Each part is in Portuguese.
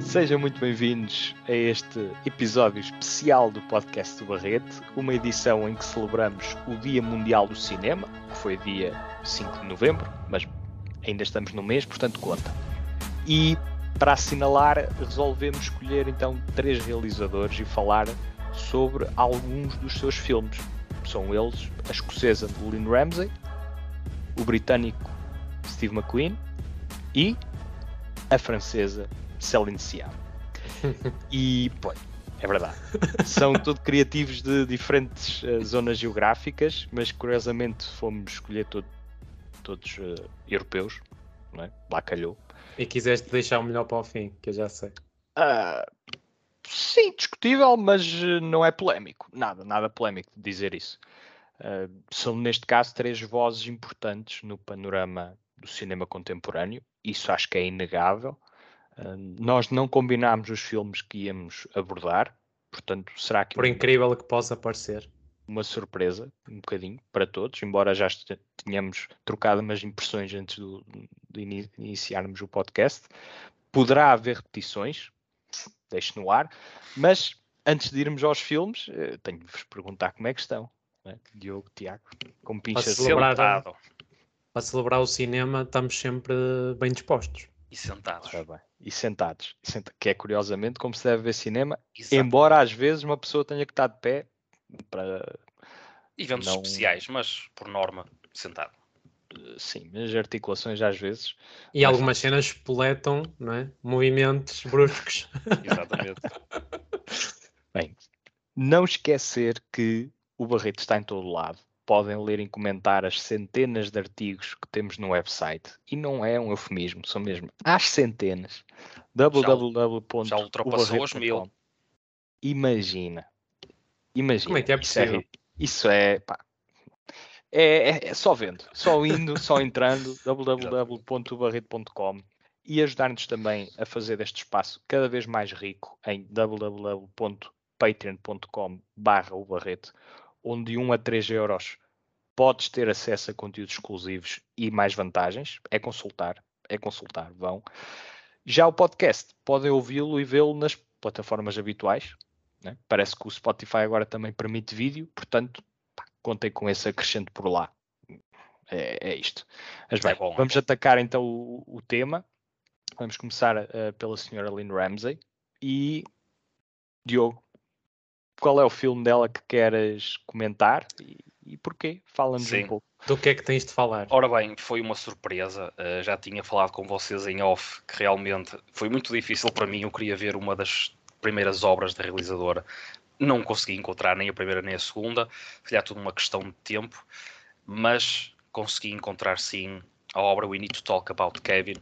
Sejam muito bem-vindos a este episódio especial do podcast do Barrete, uma edição em que celebramos o Dia Mundial do Cinema, que foi dia 5 de novembro, mas ainda estamos no mês, portanto conta. E para assinalar, resolvemos escolher então três realizadores e falar sobre alguns dos seus filmes. São eles a escocesa Lynn Ramsey, o britânico Steve McQueen e a francesa Celine Siam. E, pô, é verdade. São tudo criativos de diferentes uh, zonas geográficas, mas curiosamente fomos escolher todo, todos uh, europeus, não é? Lá calhou. E quiseste deixar o melhor para o fim, que eu já sei. Uh, sim, discutível, mas não é polémico. Nada, nada polémico de dizer isso. Uh, são, neste caso, três vozes importantes no panorama do cinema contemporâneo. Isso acho que é inegável. Uh, nós não combinámos os filmes que íamos abordar, portanto, será que. Por incrível que possa parecer. Uma surpresa, um bocadinho, para todos, embora já tenhamos trocado umas impressões antes do, de iniciarmos o podcast. Poderá haver repetições, deixe no ar, mas antes de irmos aos filmes, eh, tenho de vos perguntar como é que estão. Né? Diogo, Tiago, com pinchas celebrar, Para celebrar o cinema, estamos sempre bem dispostos. E sentados. bem. E sentados. Que é curiosamente como se deve ver cinema, Exatamente. embora às vezes uma pessoa tenha que estar de pé para. Eventos não... especiais, mas por norma, sentado. Eh, sim, as articulações às vezes. E mas... algumas cenas poletam, não é? Movimentos bruscos. Exatamente. Bem, não esquecer que o Barreto está em todo lado podem ler e comentar as centenas de artigos que temos no website. E não é um eufemismo, são mesmo às centenas. www. Já ultrapassou os mil. Imagina. Imagina. Como é que é possível? Isso é, isso é, pá, é, é, é, só vendo, só indo, só entrando, www.barreto.com e ajudar-nos também a fazer este espaço cada vez mais rico em www.patreon.com barra o Barreto onde de 1 a 3 euros podes ter acesso a conteúdos exclusivos e mais vantagens. É consultar, é consultar, vão. Já o podcast, podem ouvi-lo e vê-lo nas plataformas habituais. Né? Parece que o Spotify agora também permite vídeo, portanto, pá, contem com esse acrescente por lá. É, é isto. Mas bem, é bom, vamos atacar então o, o, tema. Vamos começar uh, pela senhora Lynn Ramsey e Diogo, qual é o filme dela que queres comentar e, e porquê? Fala-nos um pouco. Do que é que tens de falar? Ora bem, foi uma surpresa. Uh, já tinha falado com vocês em off que realmente foi muito difícil para mim. Eu queria ver uma das primeiras obras da realizadora. Não consegui encontrar nem a primeira nem a segunda. Foi tudo uma questão de tempo. Mas consegui encontrar sim a obra We Need to Talk About Kevin,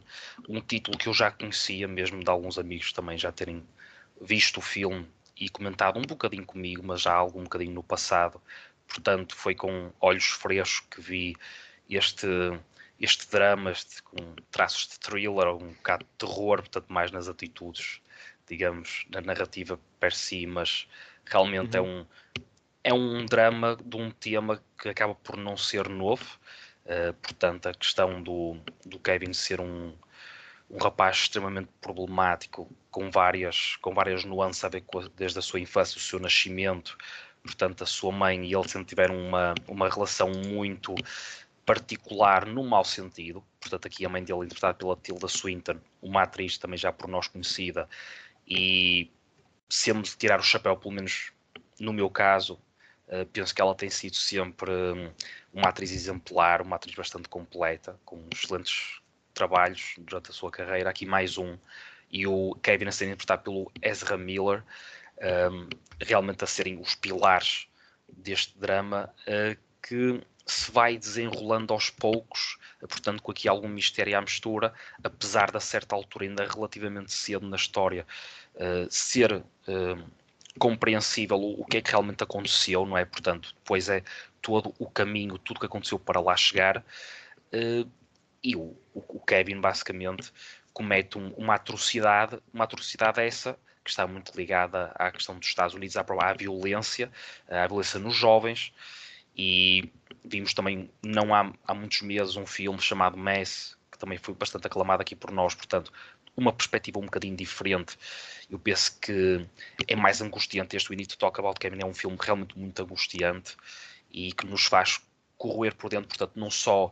um título que eu já conhecia, mesmo de alguns amigos também já terem visto o filme e comentado um bocadinho comigo, mas já algo um bocadinho no passado. Portanto, foi com olhos frescos que vi este, este drama, este, com traços de thriller, um bocado de terror, portanto, mais nas atitudes, digamos, na narrativa per si, mas realmente é uhum. é, um, é um drama de um tema que acaba por não ser novo. Uh, portanto, a questão do, do Kevin ser um, um rapaz extremamente problemático, com várias, com várias nuances a ver com a, desde a sua infância, o seu nascimento, portanto, a sua mãe e ele sempre tiveram uma, uma relação muito particular no mau sentido. Portanto, aqui a mãe dele interpretada pela Tilda Swinton, uma atriz também já por nós conhecida, e sempre tirar o chapéu, pelo menos no meu caso, uh, penso que ela tem sido sempre um, uma atriz exemplar, uma atriz bastante completa, com excelentes trabalhos durante a sua carreira, aqui mais um, e o Kevin a ser interpretado pelo Ezra Miller, um, realmente a serem os pilares deste drama, uh, que se vai desenrolando aos poucos, uh, portanto, com aqui algum mistério à mistura, apesar de a certa altura, ainda relativamente cedo na história, uh, ser compreensível o, o, que é que realmente aconteceu, não é? Portanto, depois é todo o caminho, tudo que aconteceu para lá chegar. Uh, e o, o, Kevin basicamente comete um, uma atrocidade, uma atrocidade essa que está muito ligada à questão dos Estados Unidos, à, à violência, à violência nos jovens, e vimos também, não há, há muitos meses, um filme chamado Mess, que também foi bastante aclamado aqui por nós, portanto, uma perspectiva um bocadinho diferente. Eu penso que é mais angustiante. Este We Need to Talk About Kevin é um filme realmente muito angustiante e que nos faz corroer por dentro, portanto, não só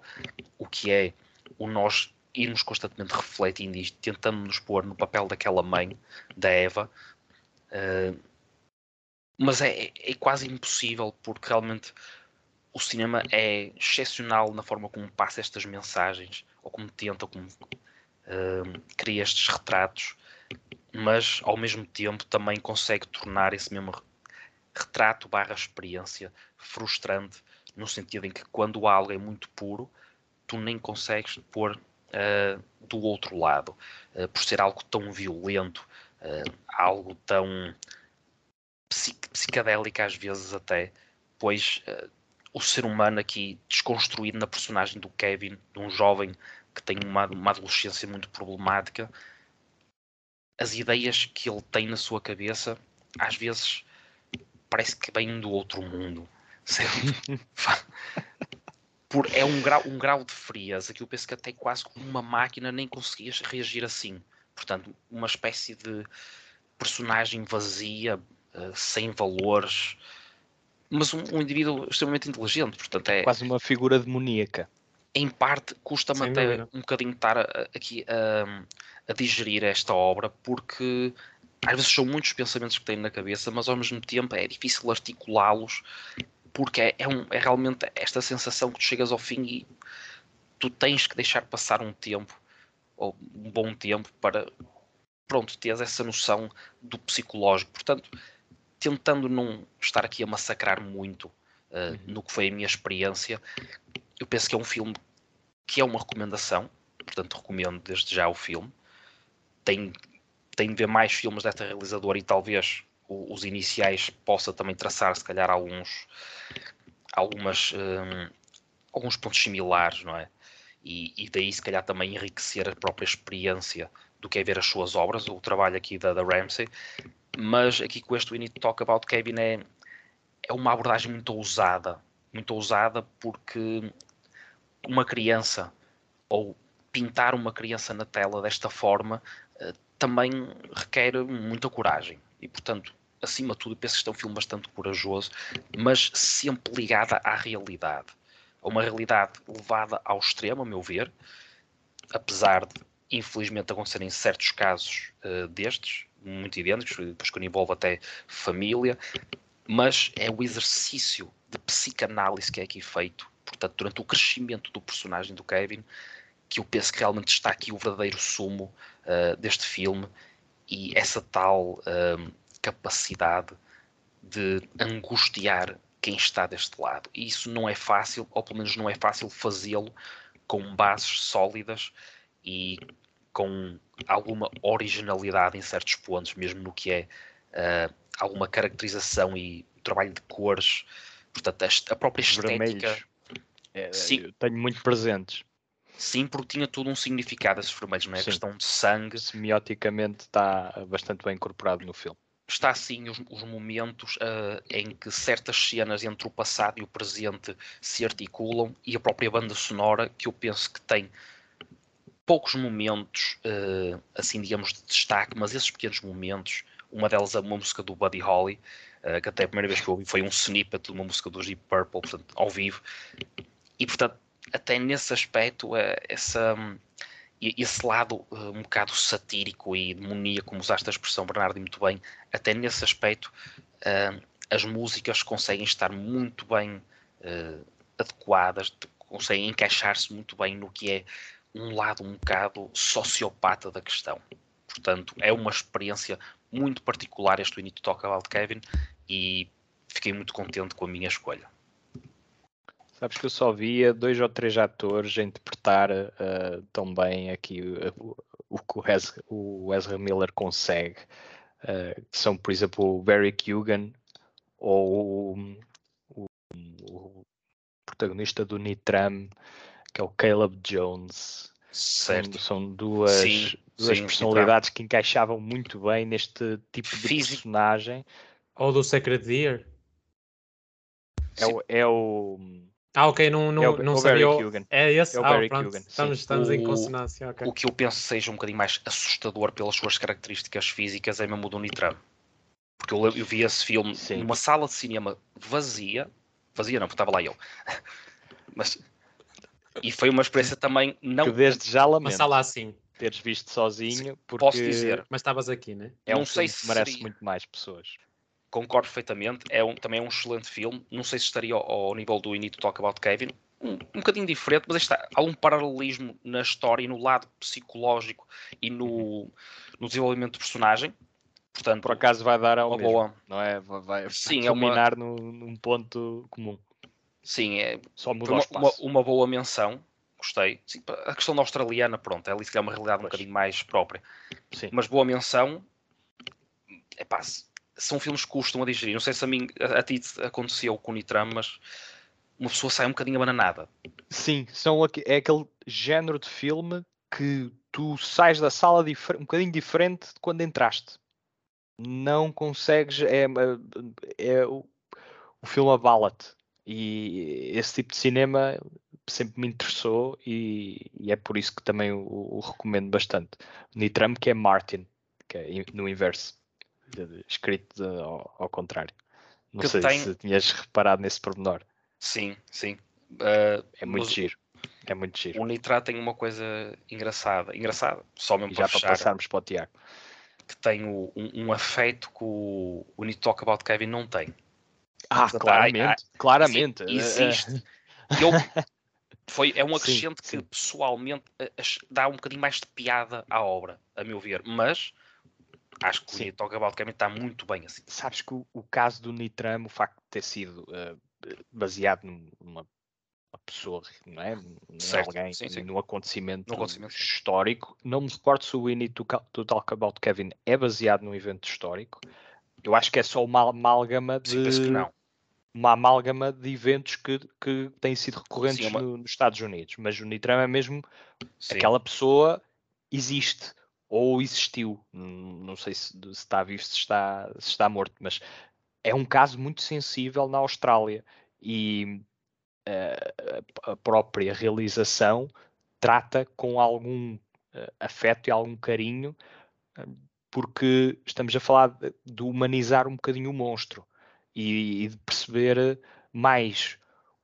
o que é nós irmos constantemente refletindo e tentando nos pôr no papel daquela mãe, da Eva, uh, mas é, é, quase impossível porque realmente o cinema é excepcional na forma como passa estas mensagens, ou como tenta, como uh, cria estes retratos, mas ao mesmo tempo também consegue tornar esse mesmo retrato barra experiência frustrante, no sentido em que quando algo é muito puro, tu nem consegues pôr uh, do outro lado, uh, por ser algo tão violento, uh, algo tão psic psicadélico às vezes até, pois o ser humano aqui desconstruído na personagem do Kevin, de um jovem que tem uma, uma adolescência muito problemática, as ideias que ele tem na sua cabeça às vezes parece que vêm do outro mundo. Por, é um grau, um grau de frieza que eu penso que até quase como uma máquina nem conseguias reagir assim. Portanto, uma espécie de personagem vazia, uh, sem valores, mas um, um, indivíduo extremamente inteligente. Portanto, é quase uma figura demoníaca. Em parte, custa-me até dúvida. um bocadinho estar a, aqui a, a digerir esta obra, porque às vezes são muitos pensamentos que tenho na cabeça, mas ao mesmo tempo é difícil articulá-los porque é, é, um, é, realmente esta sensação que tu chegas ao fim e tu tens que deixar passar um tempo ou um bom tempo para pronto, teres essa noção do psicológico. Portanto, tentando não estar aqui a massacrar muito uh, no que foi a minha experiência, eu penso que é um filme que é uma recomendação, portanto recomendo desde já o filme. Tem tenho de ver mais filmes desta realizadora e talvez os iniciais possa também traçar se calhar alguns algumas um, alguns pontos similares não é? E, e, daí se calhar também enriquecer a própria experiência do que é ver as suas obras o trabalho aqui da, da Ramsey mas aqui com este We Need to Talk About Kevin é, é uma abordagem muito ousada. Muito ousada porque uma criança ou pintar uma criança na tela desta forma uh, também requer muita coragem. E, portanto, acima de tudo, penso que este é um filme bastante corajoso, mas sempre ligada à realidade. A uma realidade levada ao extremo, a meu ver, apesar de, infelizmente, acontecerem certos casos uh, destes, muito idênticos, depois que envolve até família, mas é o exercício de psicanálise que é aqui feito, portanto, durante o crescimento do personagem do Kevin, que eu penso que realmente está aqui o verdadeiro sumo uh, deste filme e essa tal uh, capacidade de angustiar quem está deste lado. E isso não é fácil, ou pelo menos não é fácil fazê-lo com bases sólidas e com alguma originalidade em certos pontos, mesmo no que é uh, alguma caracterização e trabalho de cores. Portanto, a, própria estética. É, Sim. tenho muito presentes. Sim, porque tinha todo um significado esses vermelhos, não é? A questão de sangue. Semioticamente está bastante bem incorporado no filme. Está sim os, os momentos uh, em que certas cenas entre o passado e o presente se articulam e a própria banda sonora, que eu penso que tem poucos momentos, uh, assim digamos, de destaque, mas esses pequenos momentos, uma delas é uma música do Buddy Holly, uh, que até a primeira vez que eu ouvi foi um snippet de uma música do Deep Purple, portanto, ao vivo, e portanto até nesse aspecto, essa, esse lado eh, um bocado satírico e demoníaco, como usaste a expressão, Bernardo, muito bem, até nesse aspecto, eh, as músicas conseguem estar muito bem adequadas, conseguem encaixar-se muito bem no que é um lado um bocado sociopata da questão. Portanto, é uma experiência muito particular este We Need to Talk About Kevin e fiquei muito contente com a minha escolha. Sabes que eu só via dois ou três atores a interpretar uh, tão bem aqui uh, o que o, Ezra, o Ezra Miller consegue. Uh, que são, por exemplo, o Barry Keoghan ou o, o, o, protagonista do Nitram, que é o Caleb Jones. Certo. São, são duas, sim, duas sim, personalidades Nitram. que encaixavam muito bem neste tipo de Físico. personagem. Ou do Secret Deer. É o, é o Ah, ok, não, não, É o- não o sabia. Barry. É esse? É o ah, Barry pronto. Sim. Estamos, estamos em O- consonância, ok. O que eu penso seja um bocadinho mais assustador pelas suas características físicas é mesmo o do Nitram. Porque eu, eu vi esse filme Sim. numa sala de cinema vazia. Vazia não, porque estava lá eu. Mas. E foi uma experiência também não. Que desde já Uma lamento sala assim, teres visto sozinho, porque Posso dizer, mas estavas aqui, né? é não um sei se merece seria- muito mais pessoas. Concordo perfeitamente. É um, também é um excelente filme. Não sei se estaria ao, ao nível do We Need to Talk About Kevin. Um, um bocadinho diferente, mas está. Há um paralelismo na história e no lado psicológico e no, no desenvolvimento do personagem. Portanto, Por acaso vai dar ao mesmo, boa. não é? Vai, vai Sim, vai é uma- culminar num, num ponto comum. Sim, é, Só muda uma, uma, uma boa menção, gostei. Sim, a questão da australiana, pronto, é se calhar uma realidade um Pois. bocadinho mais própria. Sim. Mas boa menção, epá, s- são filmes que custam a digerir. Não sei se a mim, a, ti te aconteceu com o Nitram, mas uma pessoa sai um bocadinho abananada. Sim, são é aquele género de filme que tu sais da sala um bocadinho diferente de quando entraste. Não consegues. É, é o, o filme abala-te. E esse tipo de cinema sempre me interessou e, e é por isso que também o, o recomendo bastante. Nitram, que é Martin, que é no inverso, escrito ao, ao contrário. Não Que sei tem- se tinhas reparado nesse pormenor. Sim, sim. Uh, É muito mas giro. É muito giro. O Nitra tem uma coisa engraçada, engraçada, só mesmo E para já para fechar, passarmos para o Tiago. que tem o- um, um afeto que o, o Need Talk About Kevin não tem. Ah, Portanto, claramente, há- há- claramente. Eh, eh, Existe. Eu, foi, é um Sim, acrescente que sim. pessoalmente ach- dá um bocadinho mais de piada à obra, a meu ver. Mas acho que o Sim. Need to Talk About Kevin está muito bem assim. sabes que o, o caso do Nitram, o facto de ter sido eh, baseado num- numa uma pessoa, não é? Em Certo, alguém, sim, sim. num acontecimento, Num acontecimento, histórico. Não me recordo se o Ca- to Talk About Kevin é baseado num evento histórico. Eu acho que é só uma amálgama de Sim, penso que não. uma amálgama de eventos que, que têm sido recorrentes Sim, é uma- no- nos Estados Unidos. Mas o Nitram é mesmo aquela pessoa existe ou existiu. Não sei se, se está vivo, se está, se está morto, mas é um caso muito sensível na Austrália e eh, a- própria realização trata com algum eh, afeto e algum carinho, eh, porque estamos a falar de, de humanizar um bocadinho o monstro e, e de perceber mais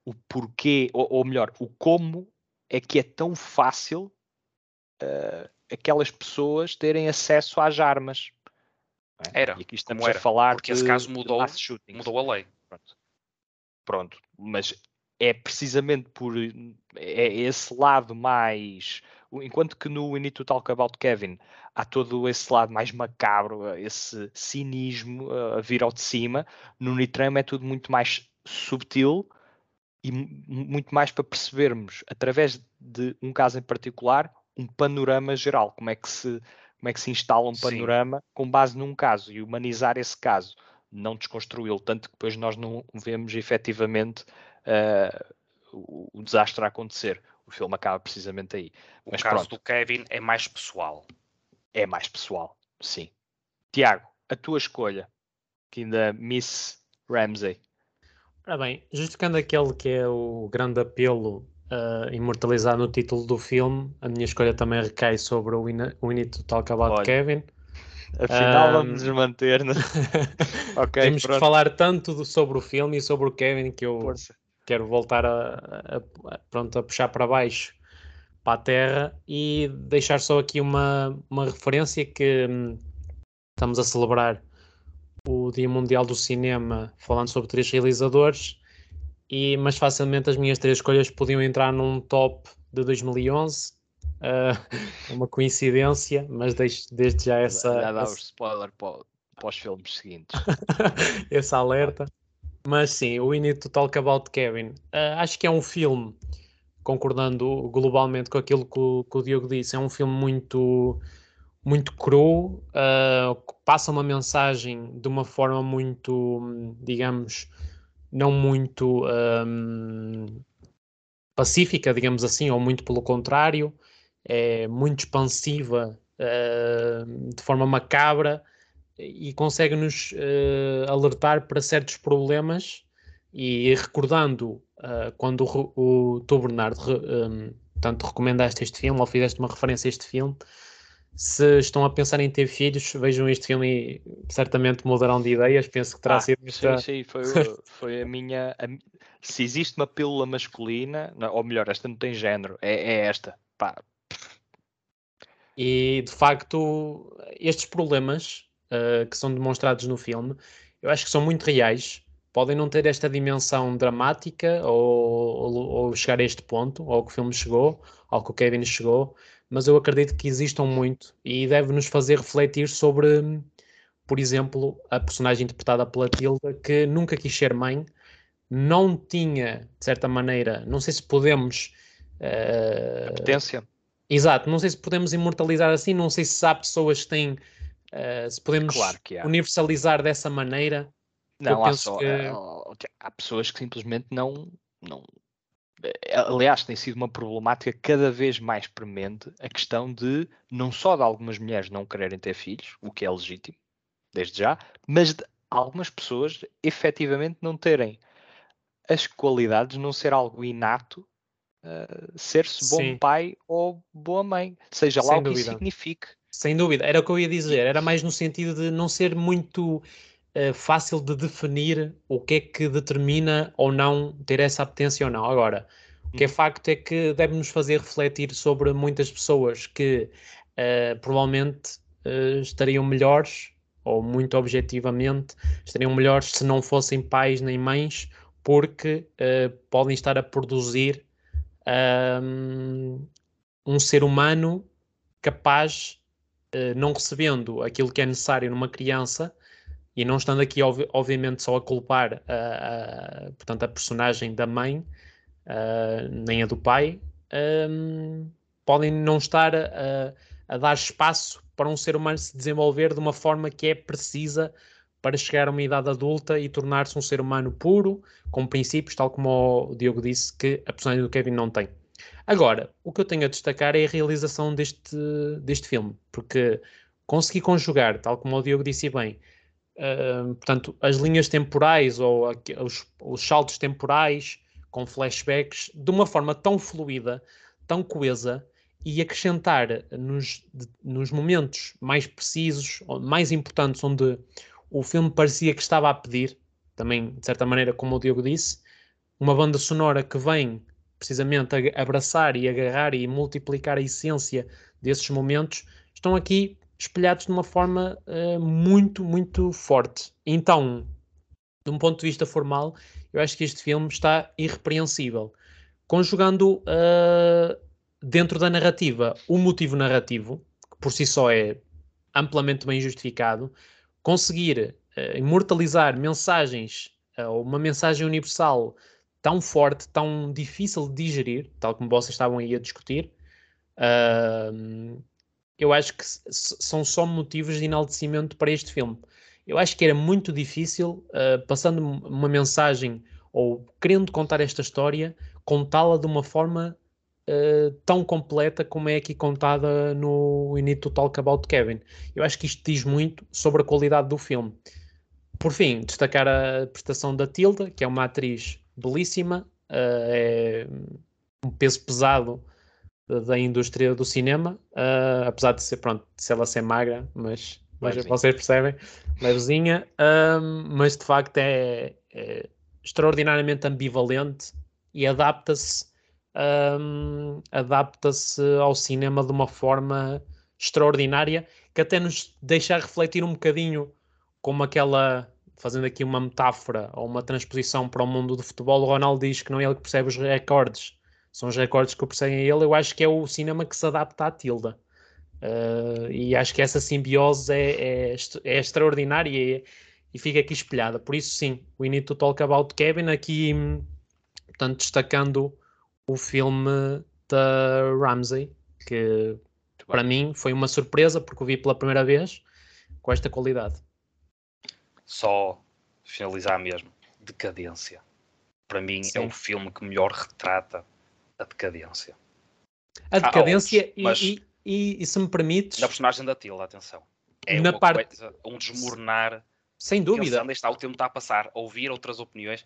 o porquê, ou, ou melhor, o como é que é tão fácil eh, aquelas pessoas terem acesso às armas. é? Era, E aqui estamos a era, falar porque de, esse caso mudou-. Mudou a lei. Pronto. Pronto, mas é precisamente por é esse lado mais. Enquanto que no We Need to Talk About Kevin há todo esse lado mais macabro, esse cinismo uh, a vir ao de cima, no Nitram é tudo muito mais subtil e mu- muito mais para percebermos, através de um caso em particular, um panorama geral, como é que se, como é que se instala um Sim. panorama com base num caso e humanizar esse caso não desconstruí-lo, tanto que depois nós não vemos efetivamente eh, o, o desastre a acontecer. O filme acaba precisamente aí. O Mas caso pronto. do Kevin é mais pessoal. É mais pessoal, sim. Tiago, a tua escolha, que ainda Miss Ramsey. Ora bem, justificando aquele que é o grande apelo uh, imortalizado no título do filme, a minha escolha também recai sobre o Ne- We Need to Talk About Olha, Kevin. Afinal, Ahm, vamos nos manter. No... ok, Temos que pronto. falar tanto do- sobre o filme e sobre o Kevin que eu Força. quero voltar a, a- a- pronto, a puxar para baixo para a terra e deixar só aqui uma, uma referência que hum, estamos a celebrar o Dia Mundial do Cinema falando sobre três realizadores e mas facilmente as minhas três escolhas podiam entrar num top de 2011 Ah, uma coincidência mas deixo desde já essa, Já dá essa- o spoiler para, para os filmes seguintes. esse alerta. Mas sim, o We Need to Talk About Kevin. Ah, acho que é um filme, concordando globalmente com aquilo que o, que o Diogo disse, é um filme muito, muito cru, que passa uma mensagem de uma forma muito, hum, digamos, não muito hum, pacífica, digamos assim, ou muito pelo contrário, é muito expansiva, ah, de forma macabra e consegue-nos eh, alertar para certos problemas e recordando uh, quando o, o tu, Bernardo, um, tanto recomendaste este filme ou fizeste uma referência a este filme, se estão a pensar em ter filhos, vejam este filme e certamente mudarão de ideias. Penso que terá ah, sido. Sim, sim, foi, foi a minha. A, se existe uma pílula masculina, ou melhor, esta não tem género, é, é esta. Pá. E de facto, estes problemas uh, que são demonstrados no filme, eu acho que são muito reais. Podem não ter esta dimensão dramática ou, ou, ou chegar a este ponto, ao que o filme chegou, ao que o Kevin chegou, mas eu acredito que existam muito e deve nos fazer refletir sobre, por exemplo, a personagem interpretada pela Tilda, que nunca quis ser mãe, não tinha, de certa maneira, não sei se podemos. Uh, Apetência. Exato, não sei se podemos imortalizar assim, não sei se há pessoas que têm. Uh, se podemos claro universalizar dessa maneira. Não, há, só, que... há pessoas que simplesmente não, não, aliás, tem sido uma problemática cada vez mais premente a questão de não só de algumas mulheres não quererem ter filhos, o que é legítimo, desde já, mas de algumas pessoas efetivamente não terem as qualidades, não ser algo inato, uh, ser-se bom Sim. pai ou boa mãe, seja lá Sem o que isso signifique. Sem dúvida, era o que eu ia dizer, era mais no sentido de não ser muito uh, fácil de definir o que é que determina ou não ter essa apetência ou não. Agora, o que é uhum. facto é que deve nos fazer refletir sobre muitas pessoas que uh, provavelmente uh, estariam melhores, ou muito objetivamente, estariam melhores se não fossem pais nem mães, porque podem estar a produzir um, um ser humano capaz, não recebendo aquilo que é necessário numa criança, e não estando aqui, obviamente, só a culpar a, portanto, a personagem da mãe, uh, nem a do pai, um, podem não estar a, a, dar espaço para um ser humano se desenvolver de uma forma que é precisa para chegar a uma idade adulta e tornar-se um ser humano puro, com princípios, tal como o Diogo disse, que a personagem do Kevin não tem. Agora, o que eu tenho a destacar é a realização deste, deste filme, porque consegui conjugar, tal como o Diogo disse bem, portanto, as linhas temporais ou os, os, saltos temporais com flashbacks de uma forma tão fluida, tão coesa e acrescentar nos, nos momentos mais precisos, mais importantes, onde o filme parecia que estava a pedir, também de certa maneira, como o Diogo disse, uma banda sonora que vem precisamente abraçar e agarrar e multiplicar a essência desses momentos, estão aqui espelhados de uma forma uh, muito, muito forte. Então, de um ponto de vista formal, eu acho que este filme está irrepreensível. Conjugando uh, dentro da narrativa o motivo narrativo, que por si só é amplamente bem justificado, conseguir uh, imortalizar mensagens ou uma mensagem universal tão forte, tão difícil de digerir, tal como vocês estavam aí a discutir, uh, eu acho que são só motivos de enaltecimento para este filme. Eu acho que era muito difícil, uh, passando uma mensagem ou querendo contar esta história, contá-la de uma forma uh, tão completa como é aqui contada no Need to Talk About Kevin. Eu acho que isto diz muito sobre a qualidade do filme. Por fim, destacar a prestação da Tilda, que é uma atriz belíssima, uh, é um peso pesado da indústria do cinema, uh, apesar de ser, pronto, de ela ser magra, mas, mas vocês percebem, levezinha, um, mas de facto é, é extraordinariamente ambivalente e adapta-se um, adapta-se ao cinema de uma forma extraordinária que até nos deixa refletir um bocadinho como aquela fazendo aqui uma metáfora ou uma transposição para o mundo do futebol, o Ronaldo diz que não é ele que percebe os recordes, são os recordes que o perseguem a ele, eu acho que é o cinema que se adapta à Tilda. Uh, e acho que essa simbiose é, é, é extraordinária e, e, fica aqui espelhada. Por isso, sim, We Need to Talk About Kevin, aqui, portanto, destacando o filme da Ramsey, que para mim foi uma surpresa porque o vi pela primeira vez com esta qualidade. Só finalizar mesmo, decadência. Para mim sim. é o filme que melhor retrata a decadência. A decadência outros, mas... e, e, e, se me permites. Na personagem da Tila, atenção. É na parte... Coisa, um desmoronar. Sem dúvida. Pensando, está, o tempo está a passar, a ouvir outras opiniões.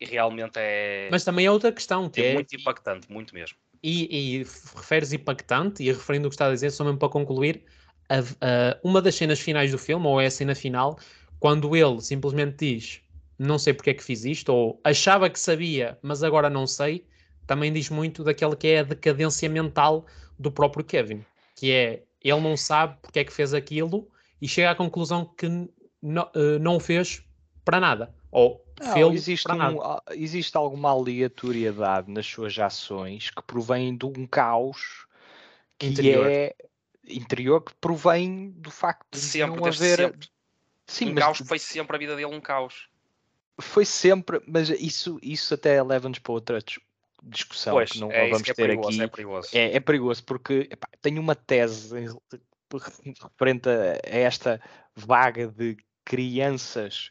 E realmente é. Mas também é outra questão, que é, é. muito impactante, muito mesmo. E, e referes impactante, e referindo o que está a dizer, só mesmo para concluir, a, a, uma das cenas finais do filme, ou é a cena final, quando ele simplesmente diz não sei porque é que fiz isto, ou achava que sabia, mas agora não sei, também diz muito daquela que é a decadência mental do próprio Kevin, que é ele não sabe porque é que fez aquilo e chega à conclusão que não, uh, não fez para nada. Ou não, existe, um, existe alguma aleatoriedade nas suas ações que provém de um caos que interior. é interior que provém do facto de sempre, não haver. Sempre. Sim, um mas... caos foi sempre a vida dele um caos. Foi sempre, mas isso, isso até leva-nos para outra discussão pois, que não é vamos é ter perigoso, aqui. É perigoso. É, é perigoso porque epá, tenho uma tese referente a, a esta vaga de crianças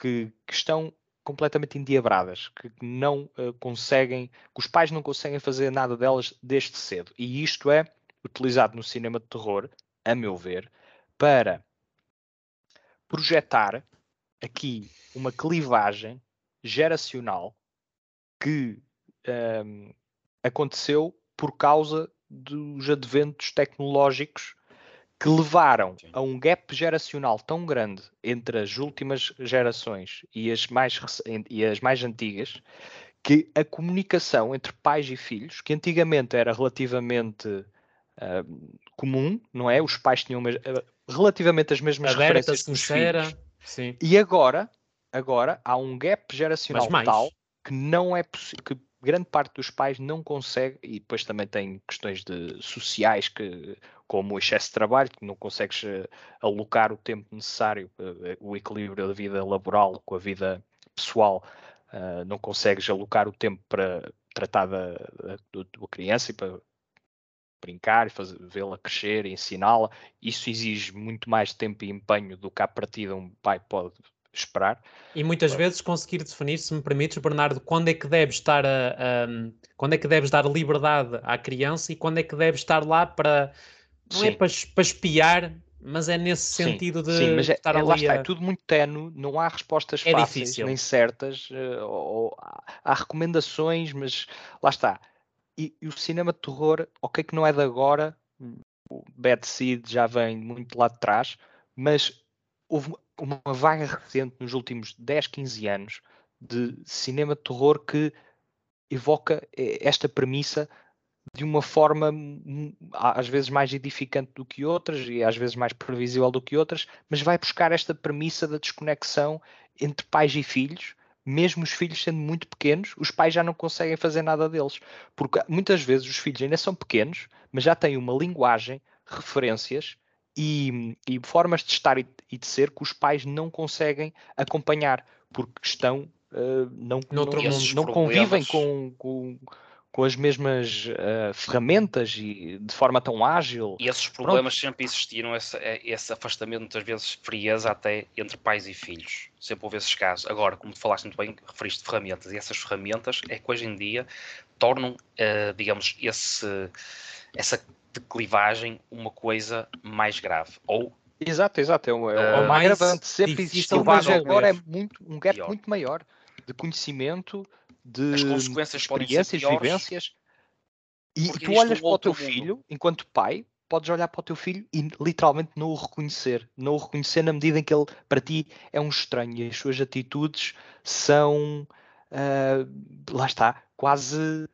que, que estão completamente endiabradas, que não uh, conseguem, que os pais não conseguem fazer nada delas desde cedo. E isto é utilizado no cinema de terror, a meu ver, para projetar aqui uma clivagem geracional que um, aconteceu por causa dos adventos tecnológicos que levaram Sim. a um gap geracional tão grande entre as últimas gerações e as mais, e as mais antigas que a comunicação entre pais e filhos, que antigamente era relativamente uh, comum, não é? Os pais tinham uh, relativamente as mesmas Aberta, referências sincera, filhos. Sim. E agora, agora há um gap geracional tal que não é possível, que grande parte dos pais não consegue, e depois também tem questões de sociais que como o excesso de trabalho, que não consegues eh, alocar o tempo necessário, eh, o equilíbrio da vida laboral com a vida pessoal, uh, não consegues alocar o tempo para tratar da, da, da criança e para brincar e vê-la crescer, ensiná-la. Isso exige muito mais tempo e empenho do que a partida um pai pode esperar. E muitas vezes conseguir definir, se me permites, Bernardo, quando é que deves estar a, a, quando é que deves dar liberdade à criança e quando é que deves estar lá para não é sim. é para, para espiar, mas é nesse sentido de sim, mas é, estar é, ali. Lá está, a... é tudo muito tenue, não há respostas é fáceis difícil. nem certas, uh, ou, há recomendações, mas lá está e, e, o cinema de terror, ok que não é de agora, o Bad Seed já vem muito lá de trás, mas houve uma vaga recente nos últimos 10, 15 anos de cinema de terror que evoca eh, esta premissa de uma forma às vezes mais edificante do que outras e às vezes mais previsível do que outras, mas vai buscar esta premissa da desconexão entre pais e filhos mesmo os filhos sendo muito pequenos, os pais já não conseguem fazer nada deles. Porque muitas vezes os filhos ainda são pequenos, mas já têm uma linguagem, referências e, e formas de estar e, e, de ser que os pais não conseguem acompanhar, porque estão. Uh, não, não, não convivem com, com com as mesmas uh, ferramentas e de forma tão ágil. E esses problemas Pronto. sempre existiram, esse, é, esse, afastamento, muitas vezes frieza até entre pais e filhos. Sempre houve esses casos. Agora, como tu falaste muito bem, referiste ferramentas, e essas ferramentas é que hoje em dia tornam, uh, digamos, esse, essa declivagem uma coisa mais grave. Ou Exato, exato. É uma, é uma uh, agravante. Sempre existiu, mas agora é muito, um gap pior. muito maior de conhecimento, de As consequências experiências, vivências. E, tu olhas para o teu filho, enquanto pai, podes olhar para o teu filho e literalmente não o reconhecer. Não o reconhecer na medida em que ele, para ti, é um estranho e as suas atitudes são, uh, lá está, quase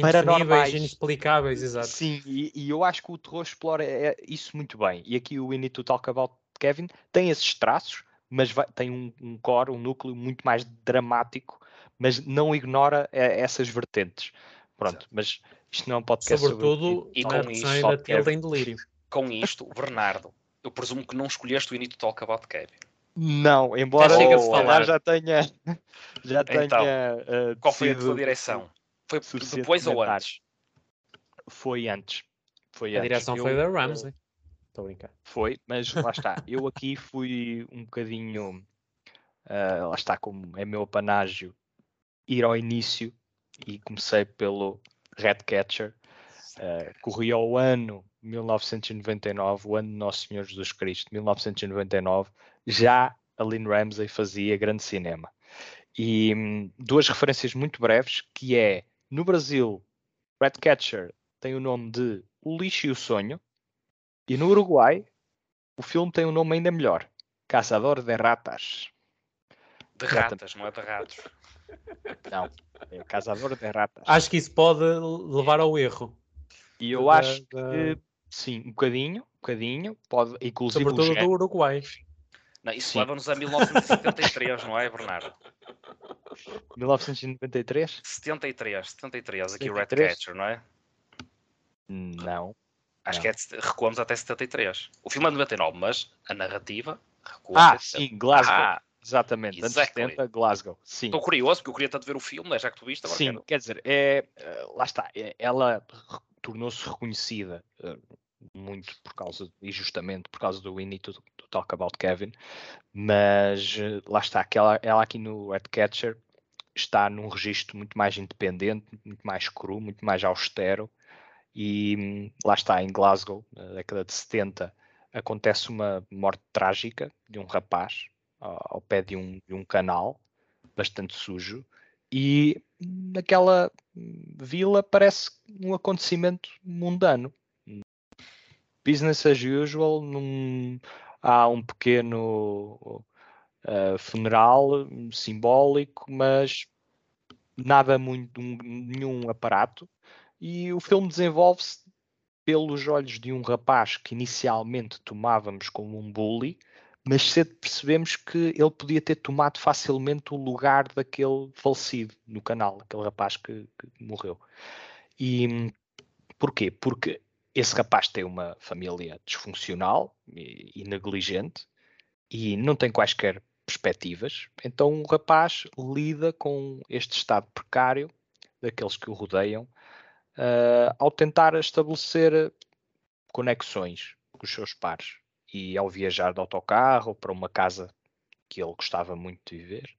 paranormais. inexplicáveis, exato. Sim, e, e, eu acho que o terror explora é, isso muito bem. E aqui o We Need to Talk About Kevin tem esses traços, mas vai, tem um, um core, um núcleo muito mais dramático mas não ignora eh, essas vertentes. Pronto, mas isto não é um podcast Sobretudo, sobre... e com isto, da Tilda em delírio. Com isto, Bernardo, eu presumo que não escolheste o Inito Talk About Kevin. Não, embora já, oh, falar. já tenha já então, tenha uh, qual foi a tua direção? Foi depois ou antes? Foi antes. Foi a antes. direção eu, foi da Ramsey. Estou a brincar. Foi, mas lá está. Eu aqui fui um bocadinho. Uh, lá está, como é meu apanágio, ir ao início e comecei pelo Redcatcher. Uh, corri ao ano 1999, o ano de Nosso Senhor Jesus Cristo, 1999, já a Lynn Ramsey fazia grande cinema. E hum, duas referências muito breves, que é, no Brasil, Ratcatcher tem o nome de O Lixo e o Sonho, e no Uruguai, o filme tem um nome ainda melhor, Caçador de Ratas. De ratas, não é de ratos. Não, é Caçador de Ratas. Acho que isso pode levar ao erro. E eu da- acho da- que, sim, um bocadinho, um bocadinho, pode, inclusive o Sobretudo do Uruguai. Não, isso leva-nos a 1973, não é, Bernardo? 1993? 73, 73, aqui o 73? Ratcatcher, não é? Não. Acho Não. que é de, recuamos até 73. O filme é de 99, mas a narrativa recua Ah, até 70. sim, Glasgow. Ah, Exatamente, anos exactly. 70, Glasgow. Sim. Estou curioso porque eu queria tanto ver o filme, né, já que tu viste. Agora Sim, quero- quer dizer, é, eh, lá está, é- ela tornou-se reconhecida eh, muito por causa, e justamente por causa do We Need to, to Talk About Kevin, mas eh, lá está, aquela, ela aqui no Redcatcher está num registro muito mais independente, muito mais cru, muito mais austero, e hum, lá está, em Glasgow, na década de 70, acontece uma morte trágica de um rapaz ao, ao pé de um, de um canal, bastante sujo, e naquela vila parece um acontecimento mundano. Business as usual, num- há um pequeno uh, funeral hum, simbólico, mas nada muito, um- nenhum aparato. E o filme desenvolve-se pelos olhos de um rapaz que inicialmente tomávamos como um bully, mas cedo percebemos que ele podia ter tomado facilmente o lugar daquele falecido no canal, aquele rapaz que, que morreu. E hum, porquê? Porque esse rapaz tem uma família disfuncional e, e negligente e não tem quaisquer perspectivas, então o rapaz lida com este estado precário daqueles que o rodeiam ah, ao tentar estabelecer conexões com os seus pares e ao viajar de autocarro para uma casa que ele gostava muito de viver.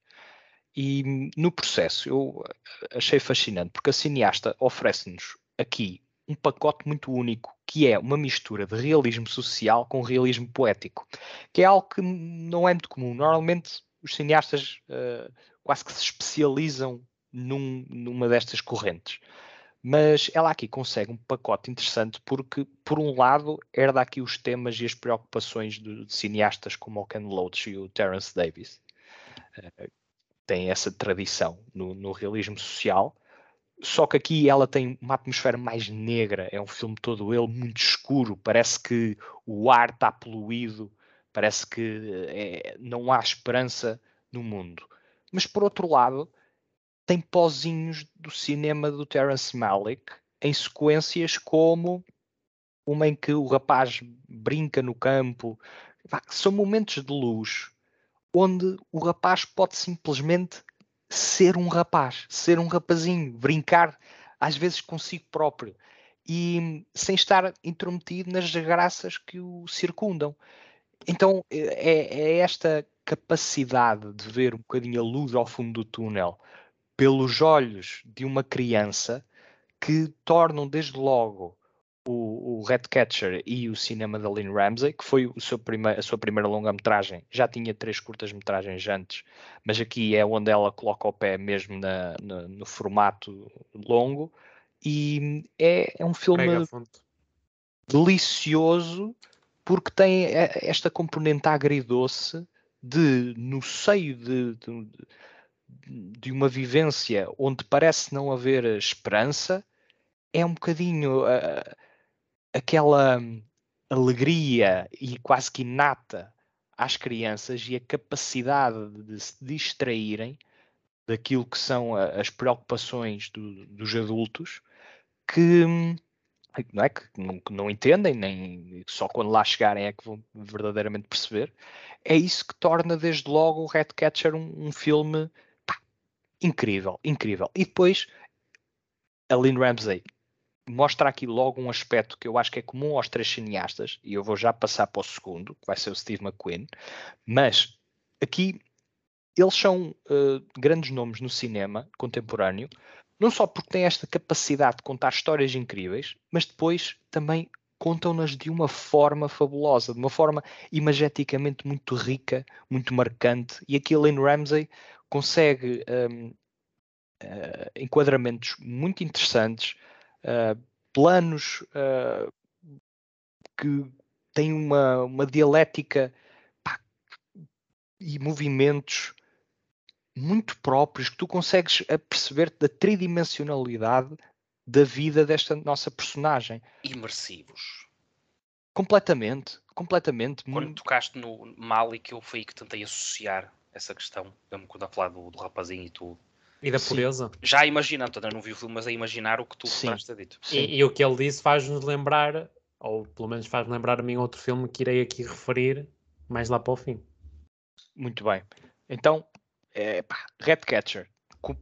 E no processo eu achei fascinante porque a cineasta oferece-nos aqui um pacote muito único que é uma mistura de realismo social com realismo poético, que é algo que não é muito comum. Normalmente os cineastas ah, quase que se especializam num- numa destas correntes mas ela aqui consegue um pacote interessante porque, por um lado, herda aqui os temas e as preocupações de, de cineastas como o Ken Loach e o Terence Davis. Eh, tem essa tradição no, no realismo social, só que aqui ela tem uma atmosfera mais negra, é um filme todo ele muito escuro, parece que o ar está poluído, parece que eh, não há esperança no mundo. Mas por outro lado, tem pozinhos do cinema do Terence Malick em sequências como uma em que o rapaz brinca no campo. São momentos de luz onde o rapaz pode simplesmente ser um rapaz, ser um rapazinho, brincar às vezes consigo próprio e sem estar intrometido nas graças que o circundam. Então é, é esta capacidade de ver um bocadinho a luz ao fundo do túnel pelos olhos de uma criança que tornam desde logo o, o Redcatcher e o cinema da Lynn Ramsey, que foi a sua primeira longa-metragem, já tinha três curtas-metragens antes, mas aqui é onde ela coloca o pé mesmo na- na- no formato longo, e é, é um filme delicioso porque tem esta componente agridoce de, no seio de, de, de uma vivência onde parece não haver esperança, é um bocadinho aquela alegria e quase que inata às crianças e a capacidade de se distraírem daquilo que são as preocupações do- dos adultos que hum, não é que que não entendem, nem só quando lá chegarem é que vão verdadeiramente perceber. É isso que torna desde logo o Ratcatcher um, um filme pá, incrível, incrível. E depois a Lynn Ramsey mostra aqui logo um aspecto que eu acho que é comum aos três cineastas, e eu vou já passar para o segundo, que vai ser o Steve McQueen, mas aqui eles são eh, grandes nomes no cinema contemporâneo, não só porque têm esta capacidade de contar histórias incríveis, mas depois também contam-nas de uma forma fabulosa, de uma forma imageticamente muito rica, muito marcante, e aqui a Lynn Ramsey consegue um, uh, eh, enquadramentos muito interessantes, uh, planos uh, que têm uma, uma dialética pá, e movimentos muito próprios que tu consegues perceber da tridimensionalidade da vida desta nossa personagem. Imersivos. Completamente, completamente. Quando muito... tocaste no Malik, eu foi aí que tentei associar essa questão, quando a falar do, do rapazinho e tudo. E da pureza. Sim. Já imaginando, ainda não vi o filme, mas a imaginar o que tu estás a dito. E, e, o que ele disse faz-nos lembrar, ou pelo menos faz-me lembrar a mim outro filme que irei aqui referir mais lá para o fim. Muito bem. Então, é, pá, Catcher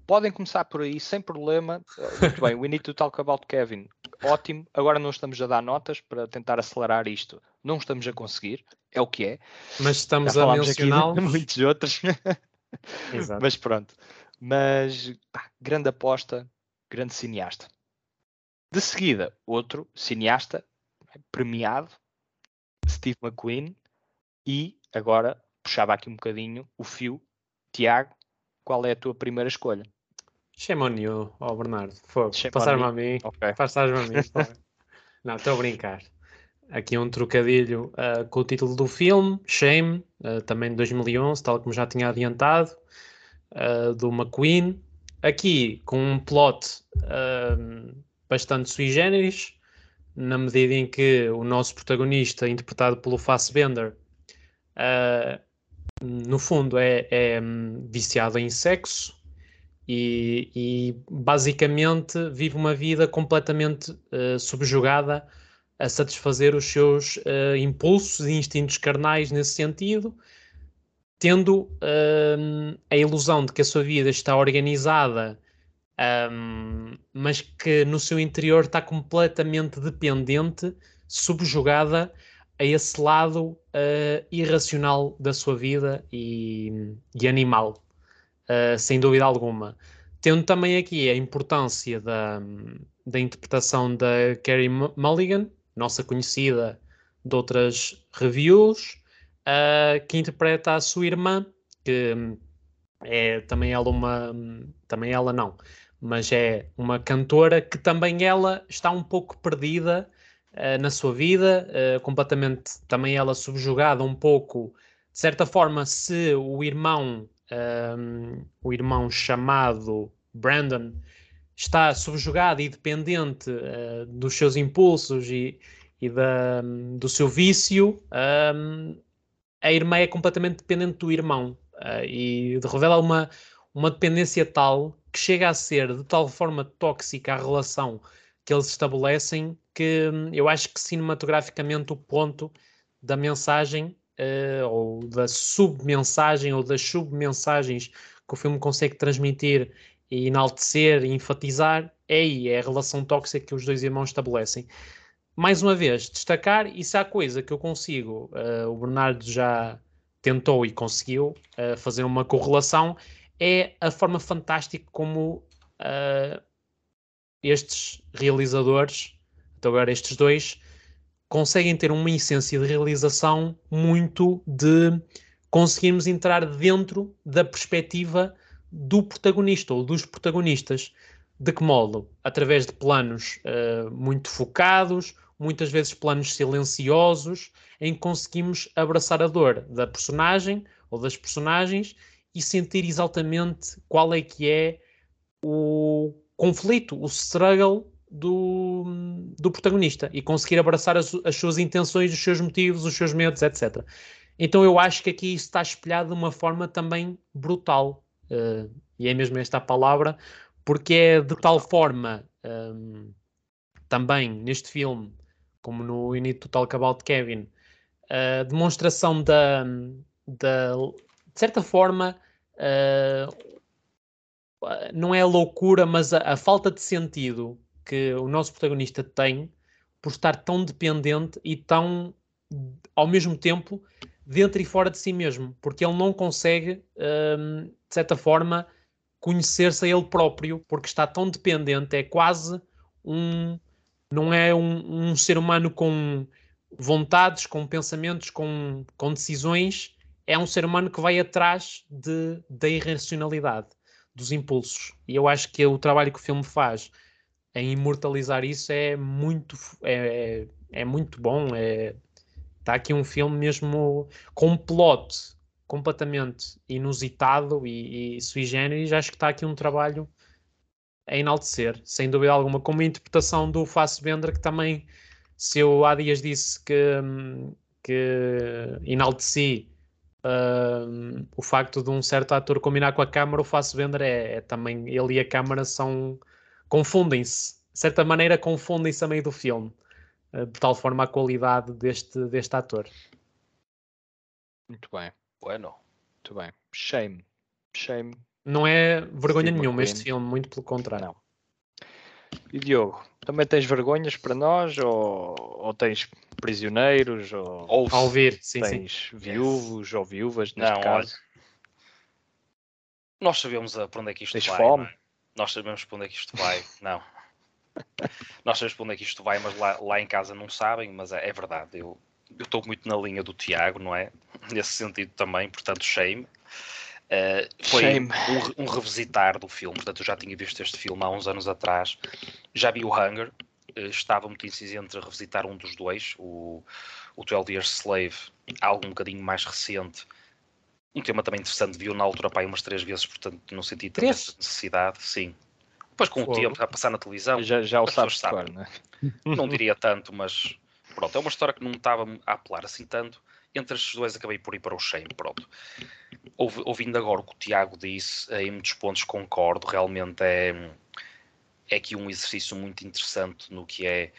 podem começar por aí sem problema. Muito bem, we need to talk about Kevin. Ótimo. Agora não estamos a dar notas para tentar acelerar isto. Não estamos a conseguir, é o que é. Mas estamos a mencionar muitos outros. Exato. Mas pronto. Mas pá, grande aposta, grande cineasta. De seguida, outro cineasta premiado, Steve McQueen, e agora puxava aqui um bocadinho o fio, Tiago, qual é a tua primeira escolha? Shame on you, oh Bernardo. Passar-me a mim. Okay. Passar-me a mim. Não, estou a brincar. Aqui um trocadilho uh, com o título do filme, Shame, uh, também de 2011, tal como já tinha adiantado, uh, do McQueen. Aqui com um plot bastante sui generis, na medida em que o nosso protagonista, interpretado pelo Fassbender, uh, no fundo, é, é hum, viciado em sexo e, e, basicamente vive uma vida completamente uh, subjugada a satisfazer os seus uh, impulsos e instintos carnais nesse sentido, tendo uh, a ilusão de que a sua vida está organizada, um, mas que no seu interior está completamente dependente, subjugada a esse lado uh, irracional da sua vida e, e animal, uh, sem dúvida alguma. Tendo também aqui a importância da, da interpretação da Carrie Mulligan, nossa conhecida de outras reviews, uh, que interpreta a sua irmã, que é também ela uma. Também ela não, mas é uma cantora que também ela está um pouco perdida uh, na sua vida, uh, completamente também ela subjugada um pouco, de certa forma, se o irmão, um, o irmão chamado Brandon, está subjugado e dependente uh, dos seus impulsos e, e da, do seu vício, um, a irmã é completamente dependente do irmão uh, e revela uma, uma dependência tal que chega a ser de tal forma tóxica a relação que eles estabelecem que hum, eu acho que cinematograficamente o ponto da mensagem uh, ou da submensagem ou das submensagens que o filme consegue transmitir e enaltecer e enfatizar é aí, é a relação tóxica que os dois irmãos estabelecem. Mais uma vez, destacar, isso é a coisa que eu consigo, uh, o Bernardo já tentou e conseguiu uh, fazer uma correlação, é a forma fantástica como estes realizadores, então agora estes dois, conseguem ter uma essência de realização muito de conseguirmos entrar dentro da perspectiva do protagonista ou dos protagonistas. De que modo? Através de planos uh, muito focados, muitas vezes planos silenciosos, em que conseguimos abraçar a dor da personagem ou das personagens e sentir exatamente qual é que é o conflito, o struggle do, do protagonista e conseguir abraçar as, as, suas intenções, os seus motivos, os seus medos, etc. Então eu acho que aqui isso está espelhado de uma forma também brutal, uh, e é mesmo esta a palavra, porque é de tal forma um, também neste filme, como no You Need to Talk About Kevin, a demonstração da, da de certa forma, uh, não é a loucura, mas a, a, falta de sentido que o nosso protagonista tem por estar tão dependente e tão, ao mesmo tempo, dentro e fora de si mesmo, porque ele não consegue, hum, de certa forma, conhecer-se a ele próprio, porque está tão dependente, é quase um, não é um, um ser humano com vontades, com pensamentos, com, com decisões, é um ser humano que vai atrás de, da irracionalidade, dos impulsos. E eu acho que o trabalho que o filme faz em imortalizar isso é muito, é, é muito bom. É, está aqui um filme mesmo com um plot completamente inusitado e, e sui generis. Acho que está aqui um trabalho a enaltecer, sem dúvida alguma, com uma interpretação do Fassbender que também, se eu há dias disse que, que enalteci uh, o facto de um certo ator combinar com a câmara, o Fassbender é, é também, ele e a câmara são, confundem-se, de certa maneira confundem-se a meio do filme, uh, de tal forma a qualidade deste, deste ator. Muito bem. Bueno. Muito bem. Shame. Shame não é vergonha Steve nenhuma este filme, muito pelo contrário. Não. E Diogo, também tens vergonhas para nós? Ou, ou tens prisioneiros? Ou, ou ao ver, sim, tens sim. viúvos ou viúvas, neste não, caso? Olha, nós sabemos para onde é que isto tens vai. Fome? É? Nós sabemos para onde é que isto vai. não. Nós sabemos para onde é que isto vai, mas lá, lá em casa não sabem, mas é, é verdade. Eu estou muito na linha do Tiago, não é? Nesse sentido também, portanto, shame. Uh, foi um, um, revisitar do filme, portanto eu já tinha visto este filme há uns anos atrás, já vi o Hunger, uh, estava muito indeciso entre revisitar um dos dois, o, o 12 Years Slave, algo um bocadinho mais recente, um tema também interessante, viu na altura pai umas três vezes, portanto não senti tanta necessidade, sim. Depois com Fogo. o tempo, a passar na televisão, já, já o sabes, sabem. Não, é? não diria tanto, mas pronto, é uma história que não estava a apelar assim tanto, entre estes dois acabei por ir para o Shame, pronto. Ouvindo agora o que o Tiago disse, em muitos pontos concordo, realmente é, é aqui um exercício muito interessante no que é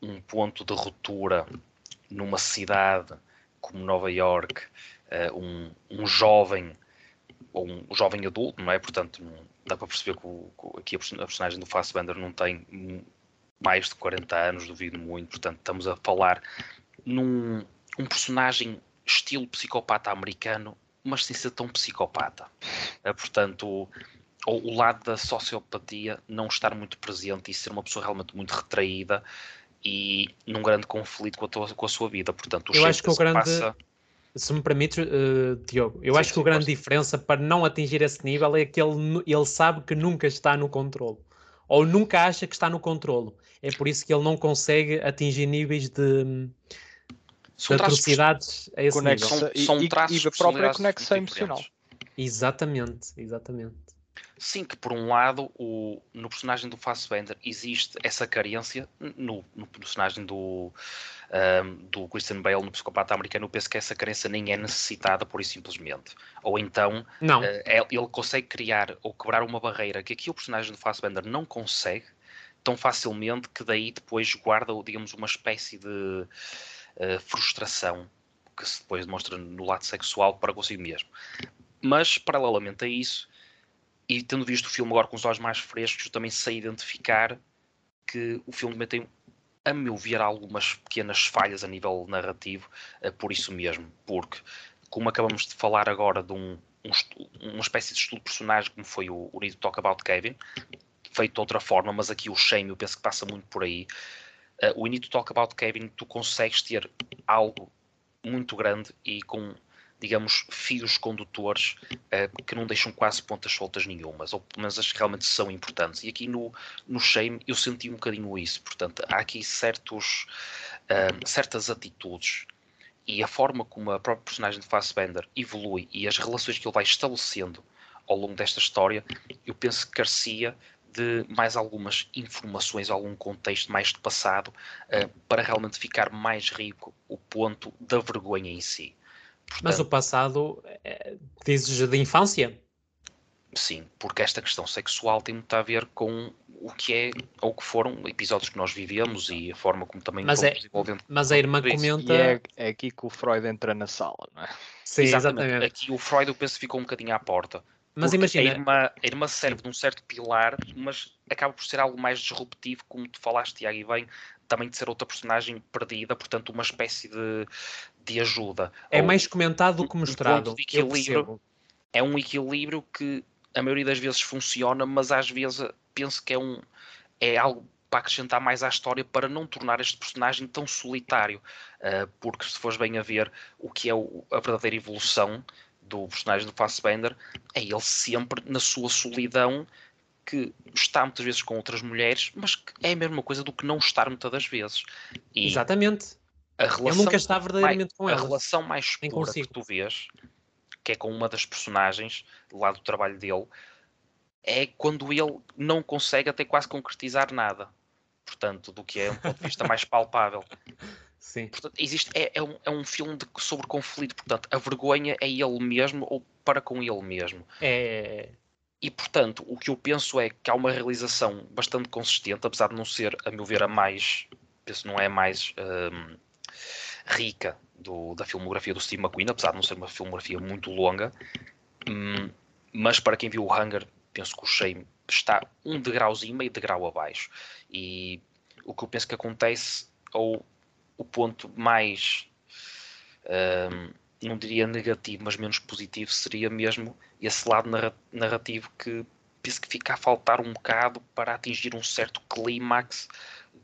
um ponto de ruptura numa cidade como Nova York, uh, um, um jovem, ou um, jovem adulto, não é? Portanto, dá para perceber que, o, que aqui a personagem do Fassbender não tem mais de 40 anos, duvido muito, portanto estamos a falar num, um personagem estilo psicopata americano, mas sem ser tão psicopata. É, portanto, o, o lado da sociopatia não estar muito presente e ser uma pessoa realmente muito retraída e num grande conflito com a, tua, com a sua vida. Portanto, o eu acho que o grande. Passa... Se me permites, uh, Diogo, eu sim, acho que a grande diferença para não atingir esse nível é que ele, ele sabe que nunca está no controle. Ou nunca acha que está no controle. É por isso que ele não consegue atingir níveis de, são de atrocidades a esse nível. São, são traços e, e a própria conexão emocional. Exatamente, exatamente. Sim, que por um lado, o, no personagem do Fassbender existe essa carência, no, no personagem do, um, do Christian Bale, no psicopata americano, eu penso que essa carência nem é necessitada por isso simplesmente. Ou então, não. Uh, ele consegue criar ou quebrar uma barreira que aqui o personagem do Fassbender não consegue tão facilmente, que daí depois guarda, digamos, uma espécie de frustração que se depois demonstra no lado sexual para consigo mesmo. Mas, paralelamente a isso, e tendo visto o filme agora com os olhos mais frescos, também sei identificar que o filme também tem, a meu ver, algumas pequenas falhas a nível narrativo, uh, por isso mesmo, porque, como acabamos de falar agora de um, um uma espécie de estudo de personagem, como foi o, o Need Talk About Kevin, feito de outra forma, mas aqui o Shame eu penso que passa muito por aí, uh, We Need Talk About Kevin, tu consegues ter algo muito grande e com, digamos, fios condutores uh, que não deixam quase pontas soltas nenhumas, ou pelo menos as que realmente são importantes. E aqui no, no Shame eu senti um bocadinho isso. Portanto, há aqui certos, uh, certas atitudes e a forma como a própria personagem de Fassbender evolui e as relações que ele vai estabelecendo ao longo desta história, eu penso que carecia de mais algumas informações, algum contexto mais de passado, uh, para realmente ficar mais rico o ponto da vergonha em si. Portanto, Mas o passado, é, dizes de infância? Sim, porque esta questão sexual tem muito a ver com o que é ou que foram episódios que nós vivemos e a forma como também mas é, desenvolvendo. Mas a irmã comenta. É, é, aqui que o Freud entra na sala, não é? Sim, exatamente. exatamente. Aqui o Freud, eu penso, ficou um bocadinho à porta. Mas imagina. A irmã, a irmã serve de um certo pilar, mas acaba por ser algo mais disruptivo, como tu falaste, Tiago, e bem, também de ser outra personagem perdida, portanto, uma espécie de, de ajuda. É Ou, mais comentado do que mostrado. Um equilíbrio, é um equilíbrio que a maioria das vezes funciona, mas às vezes penso que é um é algo para acrescentar mais à história, para não tornar este personagem tão solitário. Uh, porque se fores bem a ver o que é o, a verdadeira evolução do personagem do Fassbender, é ele sempre na sua solidão que está muitas vezes com outras mulheres, mas que é a mesma coisa do que não estar muitas das vezes. E Exatamente. A relação Ele nunca está verdadeiramente com ela. A relação mais pura que tu vês, que é com uma das personagens lá do trabalho dele, é quando ele não consegue até quase concretizar nada. Portanto, do que é um ponto de vista mais palpável. Sim. Portanto, existe, é, é, um, é um filme de, sobre conflito. Portanto, a vergonha é ele mesmo ou para com ele mesmo. É. E, portanto, o que eu penso é que há uma realização bastante consistente, apesar de não ser, a meu ver, a mais. Penso não é a mais um, rica do, da filmografia do Steve McQueen, apesar de não ser uma filmografia muito longa. Um, mas para quem viu o Hunger, penso que o Shame está um degrauzinho, meio degrau abaixo. E o que eu penso que acontece, ou o ponto mais. Um, não diria negativo, mas menos positivo, seria mesmo esse lado narrativo que penso que fica a faltar um bocado para atingir um certo clímax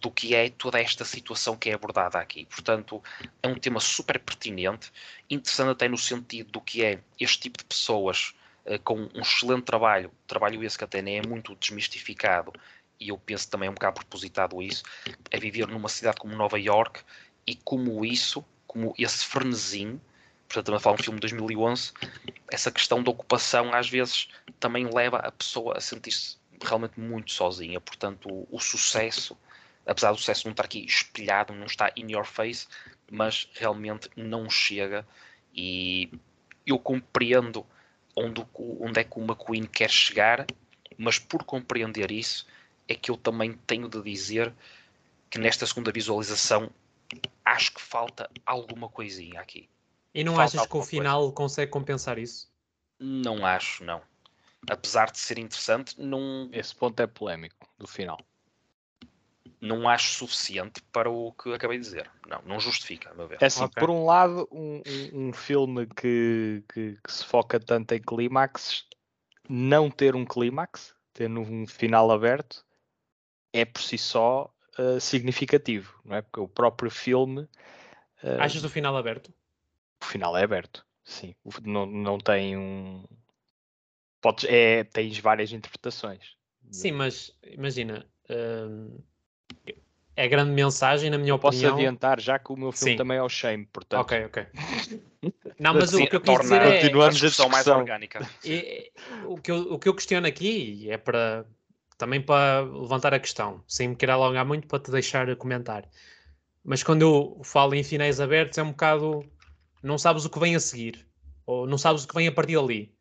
do que é toda esta situação que é abordada aqui. Portanto, é um tema super pertinente, interessante até no sentido do que é este tipo de pessoas uh, com um excelente trabalho, trabalho esse que até nem é muito desmistificado, e eu penso também é um bocado propositado isso, é viver numa cidade como Nova York e como isso, como esse frenesim, portanto, também falo um filme de 2011, essa questão da ocupação às vezes também leva a pessoa a sentir-se realmente muito sozinha. Portanto, o, o, sucesso, apesar do sucesso não estar aqui espelhado, não está in your face, mas realmente não chega. E eu compreendo onde, onde é que o McQueen quer chegar, mas por compreender isso, é que eu também tenho de dizer que nesta segunda visualização acho que falta alguma coisinha aqui. E não Falta achas que o final coisa. consegue compensar isso? Não acho, não. Apesar de ser interessante, não. Esse ponto é polémico do final. Não acho suficiente para o que acabei de dizer. Não, não justifica, a meu ver. É assim, okay. por um lado, um, um, um filme que, que, que, se foca tanto em clímax, não ter um clímax, ter um final aberto, é por si só uh, significativo, não é? Porque o próprio filme. Uh, Achas o final aberto? O final é aberto, sim. Não, não tem um. Podes, é, tens várias interpretações. Sim, mas imagina. Hum, é grande mensagem, na minha eu opinião. Posso adiantar já que o meu filme sim. também é o Shame, portanto. Ok, ok. Não, mas sim, o que eu quis dizer é. Continuamos a discussão mais orgânica. É, o, que eu, o que eu questiono aqui é para. Também para levantar a questão, sem me querer alongar muito, para te deixar comentar. Mas quando eu falo em finais abertos, é um bocado não sabes o que vem a seguir, ou não sabes o que vem a partir dali.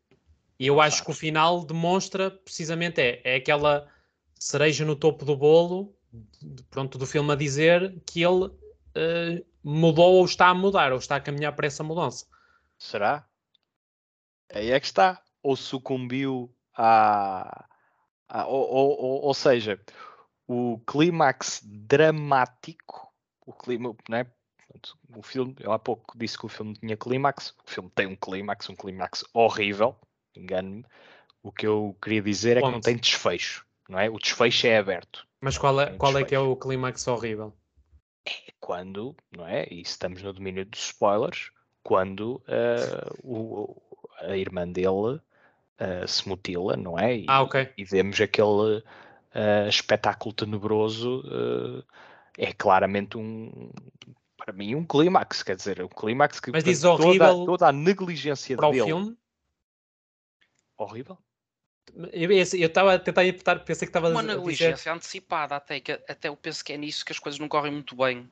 E eu acho que o final demonstra precisamente é, é aquela cereja no topo do bolo, pronto, do filme a dizer que ele uh, mudou ou está a mudar, ou está a caminhar para essa mudança. Será? Aí é que está. Ou sucumbiu a. a ou, ou, ou, seja, o clímax dramático, o clima, né? Portanto, o filme, eu há pouco disse que o filme tinha clímax, o filme tem um clímax, um clímax horrível, engano-me. O que eu queria dizer é que não tem desfecho, não é? O desfecho é aberto. Mas qual é, qual é que é o clímax horrível? É quando, não é? E estamos no domínio dos spoilers, quando uh, o, a irmã dele uh, se mutila, não é? E, ah, ok. E vemos aquele uh, espetáculo tenebroso. é claramente um, para mim um clímax, quer dizer, um clímax que Mas diz horrível toda, toda a negligência para dele. o filme? Horrível? Eu estava a tentar interpretar, pensei que estava Uma negligência antecipada, até, que, até eu penso que é nisso que as coisas não correm muito bem.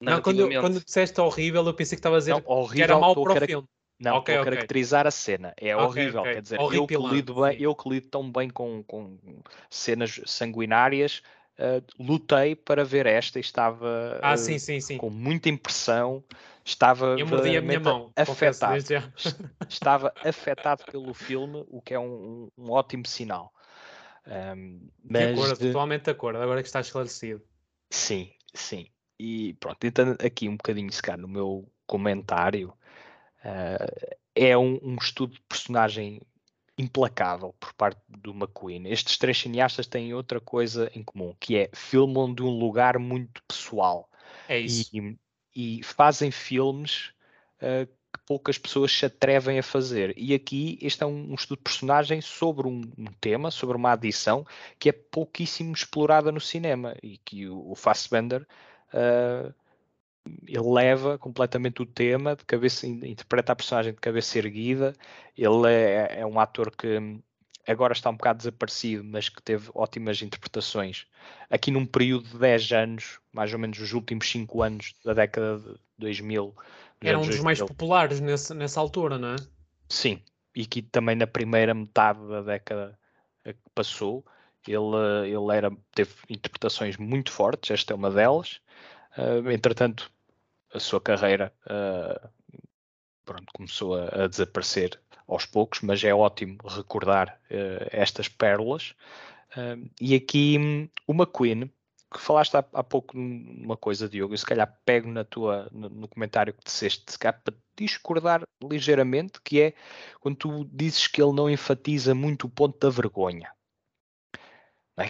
Não, quando, quando disseste horrível, eu pensei que estava a dizer não, horrível, que era mau para o filme. Não, okay, a caracterizar a cena. É okay, horrível, okay. quer dizer, eu que, lido bem, eu que lido tão bem com, com cenas sanguinárias, uh, lutei para ver esta e estava ah, uh, sim, sim, sim. com muita impressão. Estava eu mordi a minha mão, afetado. estava afetado pelo filme, o que é um, um ótimo sinal. Um, mas de acordo, de... totalmente de acordo, agora que está esclarecido. Sim, sim. E pronto, então aqui um bocadinho, se calhar, no meu comentário, uh, é um, um, estudo de personagem implacável por parte do McQueen. Estes três cineastas têm outra coisa em comum, que é filmam de um lugar muito pessoal. É isso. E, e fazem filmes uh, que poucas pessoas se atrevem a fazer. E aqui este é um, um estudo de personagem sobre um, um, tema, sobre uma adição que é pouquíssimo explorada no cinema e que o, o Fassbender uh, ele leva completamente o tema de cabeça, interpreta a personagem de cabeça erguida. Ele é, é, um ator que agora está um bocado desaparecido, mas que teve ótimas interpretações. Aqui num período de 10 anos, mais ou menos os últimos 5 anos da década de 2000. Era um dos 2000. mais populares nessa, nessa altura, não é? Sim, e que também na primeira metade da década que passou, ele, ele era, teve interpretações muito fortes, esta é uma delas. Uh, entretanto, a sua carreira uh, pronto, começou a, a, desaparecer aos poucos, mas é ótimo recordar uh, estas pérolas. e aqui o McQueen, que falaste há, há pouco uma coisa, Diogo, eu se calhar pego na tua, no, no comentário que disseste, se calhar para discordar ligeiramente, que é quando tu dizes que ele não enfatiza muito o ponto da vergonha. É?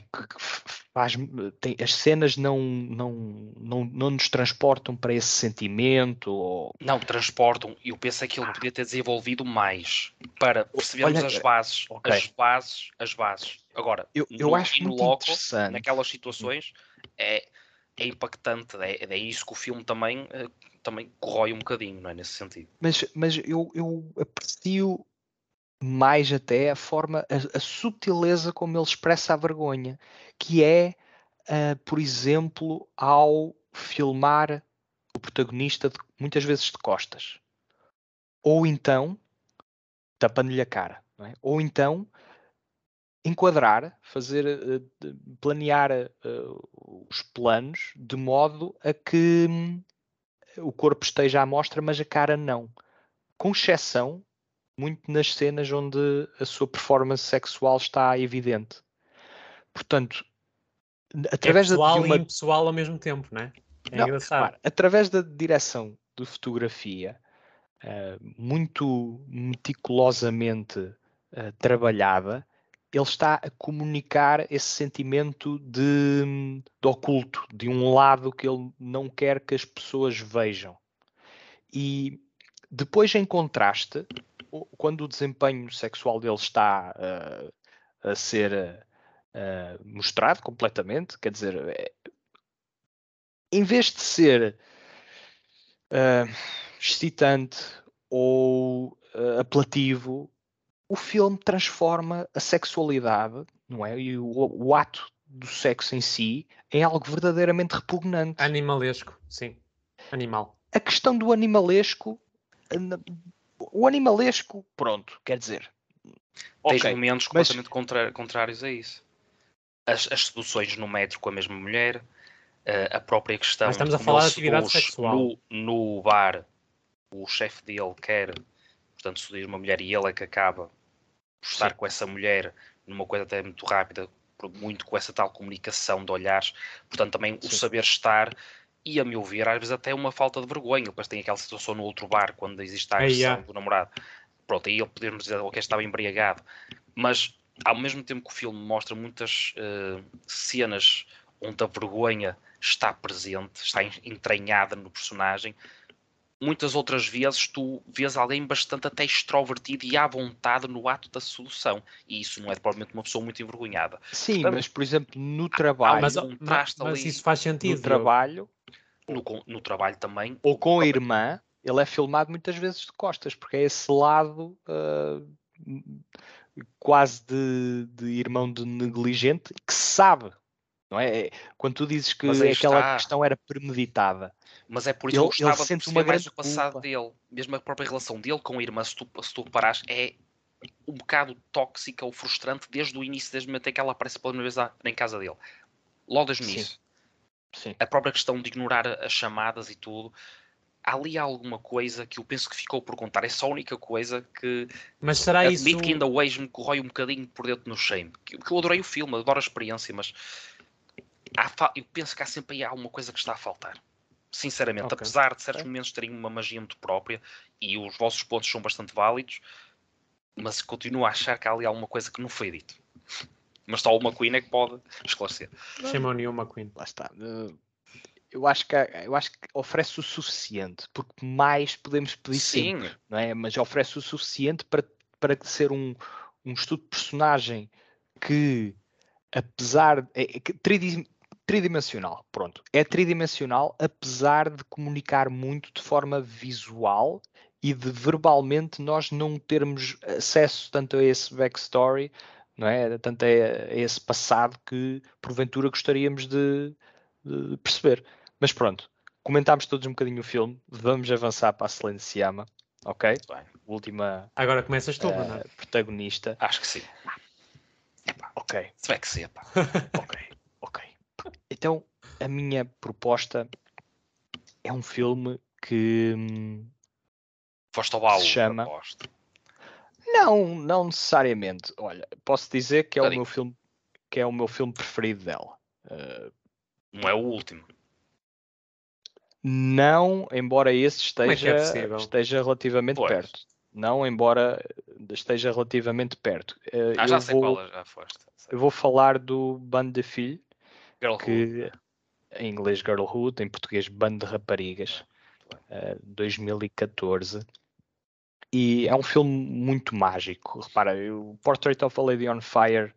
Faz, tem, as cenas não, não, não, não nos transportam para esse sentimento. Ou... Não, transportam. Eu penso que ele ah. podia ter desenvolvido mais para percebermos Olha, as bases. Okay. As bases, as bases. Agora, eu, eu no, acho muito loco, interessante. naquelas situações, é, é impactante. É, é isso que o filme também, eh, também corrói um bocadinho, não é? Nesse sentido. Mas, mas eu, eu aprecio mais até a forma, a, a sutileza como ele expressa a vergonha, que é, uh, por exemplo, ao filmar o protagonista de, muitas vezes de costas, ou então tapando-lhe a cara, é? ou então enquadrar, fazer, uh, planear uh, os planos de modo a que um, o corpo esteja à mostra, mas a cara não. Com exceção muito nas cenas onde a sua performance sexual está evidente. Portanto, através é pessoal de uma... e impessoal ao mesmo tempo, não é? É não, engraçado. através da direção de fotografia, uh, muito meticulosamente uh, trabalhada, ele está a comunicar esse sentimento de, de oculto, de um lado que ele não quer que as pessoas vejam. E depois, em contraste, quando o desempenho sexual dele está uh, a ser uh, mostrado completamente, quer dizer, é, em vez de ser uh, excitante ou apelativo, o filme transforma a sexualidade, não é? E o, o ato do sexo em si em algo verdadeiramente repugnante. Animalesco, sim. Animal. A questão do animalesco o animalesco, pronto, quer dizer. Tens okay, momentos mas... completamente contrários a isso. As, as, seduções no metro com a mesma mulher, eh, a própria questão. Mas estamos a falar de atividade sexual. No, no bar, o chefe dele quer, portanto, seduzir uma mulher e ele é que acaba por estar Sim. com essa mulher numa coisa até muito rápida, muito com essa tal comunicação de olhares. Portanto, também Sim. o saber estar e a meu ver, às vezes até uma falta de vergonha. Depois tem aquela situação no outro bar, quando existe a agressão do namorado. Pronto, aí ele podemos dizer que estava embriagado. Mas, ao mesmo tempo que o filme mostra muitas uh, cenas onde a vergonha está presente, está entranhada no personagem, muitas outras vezes tu vês alguém bastante até extrovertido e à vontade no ato da solução. E isso não é provavelmente uma pessoa muito envergonhada. Sim, Portanto, mas por exemplo, no trabalho. Ah, mas, um mas, mas isso faz sentido. No trabalho, no, no trabalho também. Ou com a irmã, ele é filmado muitas vezes de costas, porque é esse lado uh, quase de, de, irmão de negligente que sabe. Não é? é quando tu dizes que aquela está. questão era premeditada. Mas é por isso ele, que eu gostava sente de uma mais o passado culpa. dele. Mesmo a própria relação dele com a irmã, se tu, se tu reparares, é um bocado tóxica ou frustrante desde o início, desde o momento em que ela aparece pela primeira vez em casa dele. Logo desde o início. Sim. A própria questão de ignorar as chamadas e tudo. Há ali alguma coisa que eu penso que ficou por contar. É só a única coisa que. Mas será admito isso. que ainda hoje me corrói um bocadinho por dentro no shame. Que eu adorei o filme, adoro a experiência, mas. Há, eu penso que há sempre aí alguma coisa que está a faltar. Sinceramente, okay. apesar de certos okay. momentos terem uma magia muito própria e os vossos pontos são bastante válidos, mas continuo a achar que há ali alguma coisa que não foi dito. Mas só uma Queen é que pode esclarecer. Chama o New McQueen. Lá está. Uh, eu acho que eu acho que oferece o suficiente, porque mais podemos pedir Sim. sempre, não é? Mas oferece o suficiente para, para ser um, um estudo de personagem que, apesar é, é tridimensional, pronto, é tridimensional, apesar de comunicar muito de forma visual e de verbalmente nós não termos acesso tanto a esse backstory, não é? Tanto a, a esse passado que porventura gostaríamos de, de perceber. Mas pronto, comentámos todos um bocadinho o filme, vamos avançar para a Silenciama, ok? Bem, Última Agora começas tu, Bernardo. protagonista. acho que sim. Ok, Se vai que ser, pá. ok, ok. Então, a minha proposta é um filme que hum, Foste ao baú. Se chama- aposto. não, não necessariamente. Olha, posso dizer que é o meu filme, que é o meu filme preferido dela. Uh, Não é o último. não, embora esse é é esteja, possível? esteja relativamente Pois. perto. Não, embora esteja relativamente perto. Uh, Ah, já eu, sei vou, qual é, já foste. Sei. eu vou falar do Bande de Filho. Que em inglês Girlhood, em português Bando de Raparigas, eh, 2014. E é um filme muito mágico. Repara, o Portrait of a Lady on Fire,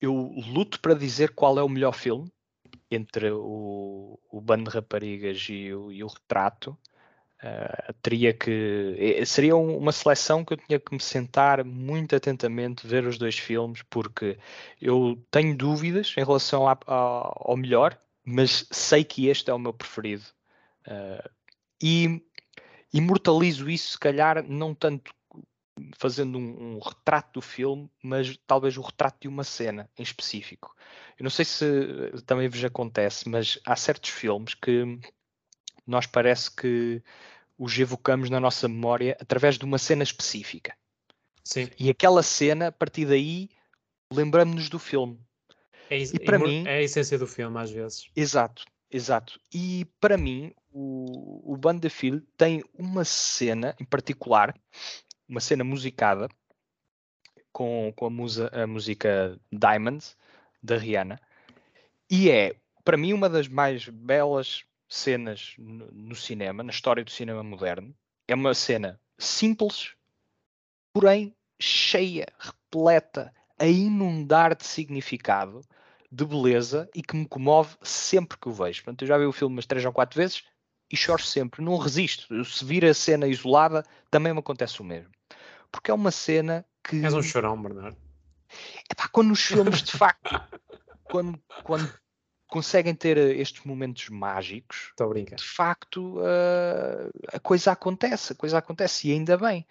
eu luto para dizer qual é o melhor filme entre o, o Bando de Raparigas e o, e o Retrato. Eh, teria que. eh, Seria um- uma seleção que eu tinha que me sentar muito atentamente, ver os dois filmes, porque eu tenho dúvidas em relação à- ao, ao melhor, mas sei que este é o meu preferido. Eh, e imortalizo isso, se calhar, não tanto fazendo um, um retrato do filme, mas talvez o retrato de uma cena em específico. Eu não sei se também vos acontece, mas há certos filmes que nós parece que os evocamos na nossa memória através de uma cena específica. Sim. E aquela cena, a partir daí, lembramos-nos do filme. É, E para imor- mim- é a essência do filme, às vezes. Exato, exato. E para mim, o, o Band de Filho tem uma cena em particular, uma cena musicada, com, com a, musa, a música Diamonds, da Rihanna, e é, para mim, uma das mais belas cenas no, no cinema, na história do cinema moderno. É uma cena simples, porém cheia, repleta, a inundar de significado de beleza e que me comove sempre que o vejo. Portanto, eu já vi o filme umas três ou quatro vezes e choro sempre, não resisto. Eu, se vir a cena isolada, também me acontece o mesmo. Porque é uma cena que. És um chorão, Bernardo. Epá, quando os filmes de facto quando, quando conseguem ter eh, estes momentos mágicos, Estou a brincar. de facto uh, a coisa acontece, a coisa acontece e ainda bem,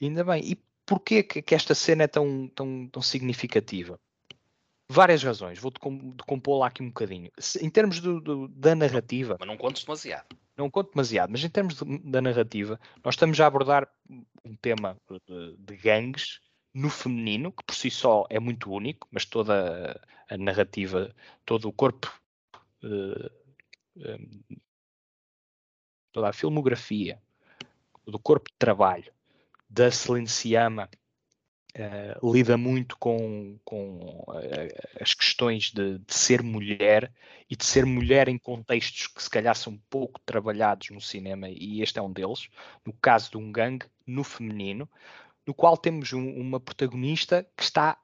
ainda bem. E porquê que, que esta cena é tão, tão, tão significativa? Várias razões, vou decompô-la aqui um bocadinho. Se- em termos do- do- da narrativa, Mas não contes demasiado. não conto demasiado, mas em termos de- da narrativa, nós estamos a abordar um tema de, de gangues no feminino, que por si só é muito único, mas toda a, narrativa, todo o corpo, eh, eh, toda a filmografia, do corpo de trabalho da Celine Sciamma eh, lida muito com, com as questões de, de ser mulher e de ser mulher em contextos que se calhar são pouco trabalhados no cinema, e este é um deles, no caso de um gangue no feminino, no qual temos um- uma protagonista que está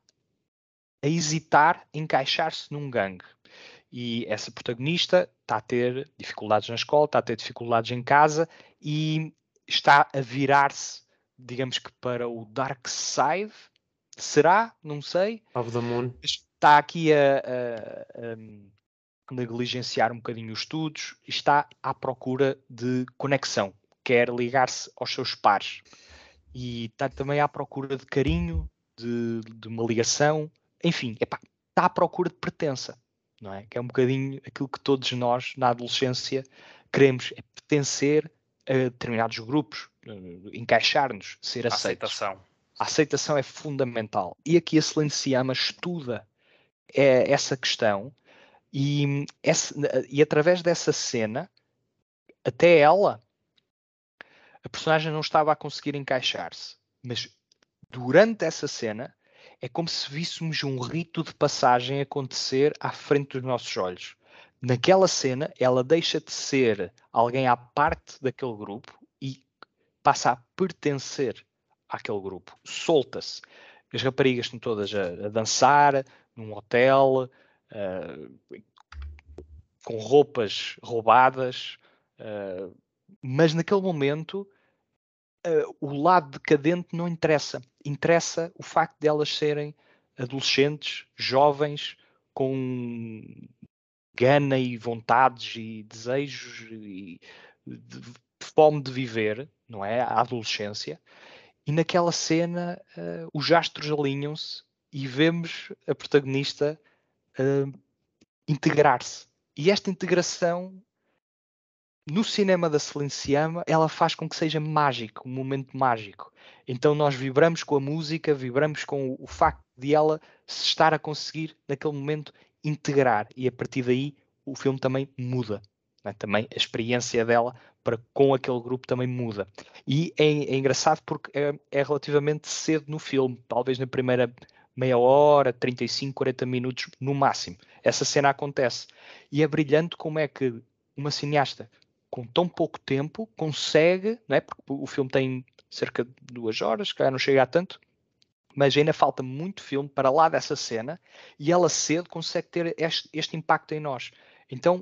a hesitar em encaixar-se num gangue. E essa protagonista está a ter dificuldades na escola, está a ter dificuldades em casa e está a virar-se, digamos que para o dark side. Será? Não sei Of the Moon. está aqui a, a- a negligenciar um bocadinho os estudos e está à procura de conexão, quer ligar-se aos seus pares e está também à procura de carinho, de, de uma ligação, enfim, epá, está à procura de pertença, não é? Que é um bocadinho aquilo que todos nós na adolescência queremos, é pertencer a determinados grupos, eh, encaixar-nos, ser A aceitos. aceitação. A aceitação é fundamental. E aqui a Celine Sciamma estuda é, essa questão e, essa- e através dessa cena, até ela, a personagem não estava a conseguir encaixar-se, mas durante essa cena, é como se víssemos um rito de passagem acontecer à frente dos nossos olhos. Naquela cena, ela deixa de ser alguém à parte daquele grupo e passa a pertencer àquele grupo. Solta-se. As raparigas estão todas a, a dançar num hotel, uh, com roupas roubadas, uh, mas naquele momento uh, o lado decadente não interessa. Interessa o facto de elas serem adolescentes, jovens, com gana e vontades e desejos e de, fome de viver, não é? A adolescência. E naquela cena uh, os astros alinham-se e vemos a protagonista uh, integrar-se. E esta integração no cinema da Celine Sciamma, ela faz com que seja mágico, um momento mágico. Então nós vibramos com a música, vibramos com o, o facto de ela se estar a conseguir, naquele momento, integrar. E a partir daí o filme também muda. Né? Também a experiência dela para com aquele grupo também muda. E é, é engraçado porque é, é, relativamente cedo no filme, talvez na primeira meia hora, 35, 40 minutos no máximo. Essa cena acontece. E é brilhante como é que uma cineasta com tão pouco tempo, consegue, não é? porque o filme tem cerca de duas horas, que não chega a tanto, mas ainda falta muito filme para lá dessa cena e ela cedo consegue ter este, este impacto em nós. Então,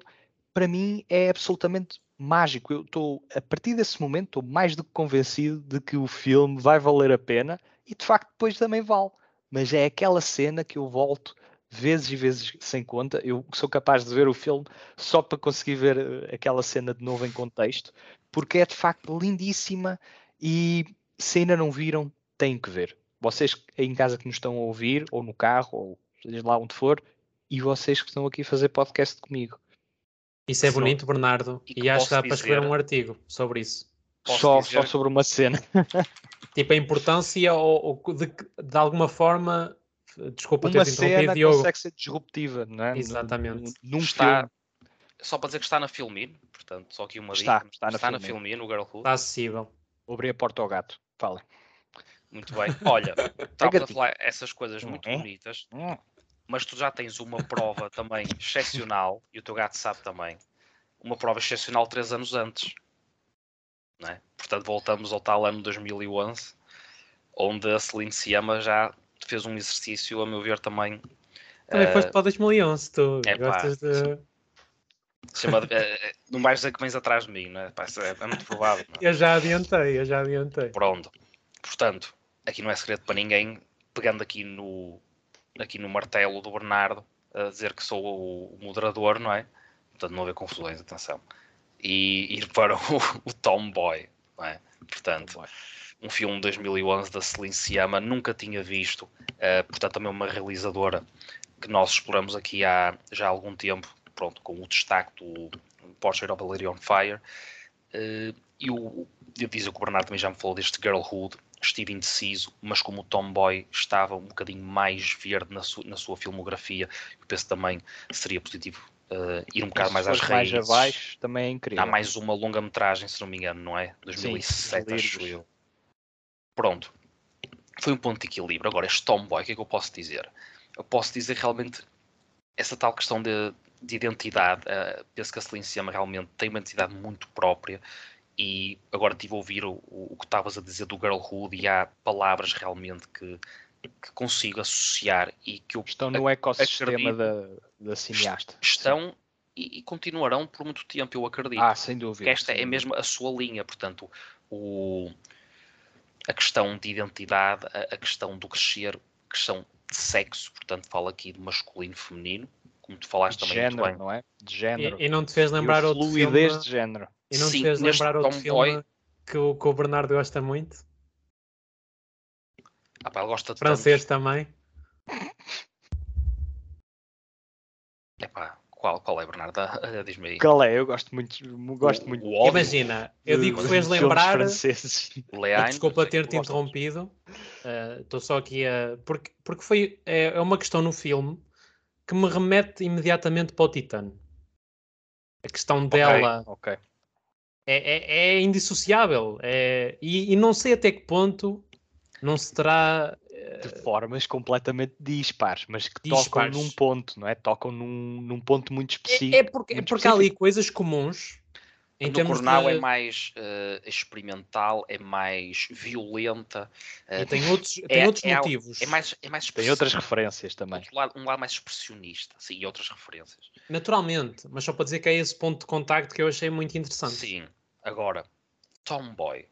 para mim, é absolutamente mágico. Eu estou, a partir desse momento, estou mais do que convencido de que o filme vai valer a pena e de facto depois também vale. Mas é aquela cena que eu volto vezes e vezes sem conta. Eu sou capaz de ver o filme só para conseguir ver eh, aquela cena de novo em contexto, porque é de facto lindíssima e se ainda não viram, têm que ver. Vocês aí em casa que nos estão a ouvir, ou no carro, ou seja lá onde for, e vocês que estão aqui a fazer podcast comigo. Isso é bonito, Bernardo, e, e acho que dá para escrever um artigo sobre isso. Só, só sobre uma cena. tipo, a importância ou, ou de, de alguma forma Desculpa uma ter cena Diogo. consegue ser disruptiva, não é? Exatamente. Num, está, filme. Só para dizer que está na Filmin, portanto, só aqui uma está, dica. Está, está na, na Filmin, o Girlhood. Está acessível. Abri a porta ao gato. Fala. Muito bem. Olha, estava a falar essas coisas muito é? bonitas, hum. mas tu já tens uma prova também excepcional, e o teu gato sabe também, uma prova excepcional três anos antes. Não é? Portanto, voltamos ao tal ano 2011, onde a Celine Siama já fez um exercício, a meu ver, também. Também uh, foste para 2011, tu é, gostas pá, de. Chama, uh, não vais dizer que vens atrás de mim, não é? Pá, é, é, muito provável. É? eu já adiantei, eu já adiantei. Pronto. Portanto, aqui não é segredo para ninguém, pegando aqui no, aqui no martelo do Bernardo, a dizer que sou o, moderador, não é? Portanto, não haver confusões, atenção. E ir para o, o Tomboy, não é? Portanto. Tomboy um filme de 2011 da Celine Sciamma, nunca tinha visto, uh, portanto também uma realizadora que nós exploramos aqui há já algum tempo, pronto, com o destaque do Portrait of a Lady on Fire, uh, e o, eu dizer que o Bernardo também já me falou deste Girlhood, estive indeciso, mas como o Tomboy estava um bocadinho mais verde na, su, na sua filmografia, eu penso também seria positivo uh, ir um bocado mais às raízes. mais abaixo também é incrível. Há mais uma longa-metragem, se não me engano, não é? 2007, Sim, acho eu. Pronto. Foi um ponto de equilíbrio. Agora, este Tomboy, o que é que eu posso dizer? Eu posso dizer realmente essa tal questão de, de identidade. Uh, penso que a Celine Sciamma realmente tem uma identidade muito própria e agora estive a ouvir o, o, o que estavas a dizer do Girlhood e há palavras realmente que, que consigo associar e que eu estão no ecossistema da, da cineasta. Estão e, e, continuarão por muito tempo, eu acredito. Ah, sem dúvida. esta é mesmo a sua linha, portanto, o, a questão de identidade, a, a questão do crescer, questão de sexo, portanto falo aqui de masculino e feminino, como tu falaste de também género, muito bem. não é? De género. E, e não te fez lembrar outro fluidez filme... de género. E não Sim, te fez lembrar outro Tomboy... filme que o, que o Bernardo gosta muito? Ah, pá, ele gosta de Francês tantos. também. Qual, qual é, Bernardo? Ah, Diz-me aí. Qual é? Eu gosto muito. Gosto muito. O Imagina, eu digo que fez lembrar. Franceses. Leine, Desculpa ter-te interrompido. Estou uh, só aqui a. Porque, porque foi, é, é uma questão no filme que me remete imediatamente para o Titã. A questão dela okay, okay. É, é, é, indissociável. É, e, e, não sei até que ponto não se terá de formas completamente dispares, mas que dispares. tocam num ponto, não é? Tocam num, num ponto muito específico. É, é porque, é porque há ali coisas comuns. Em no Cornal de... é mais uh, experimental, é mais violenta. Uh, e tem outros, tem é, outros é, motivos. É mais, é mais tem outras referências também. Lado, um lado mais expressionista, sim, e outras referências. Naturalmente, mas só para dizer que é esse ponto de contacto que eu achei muito interessante. Sim, agora, Tomboy.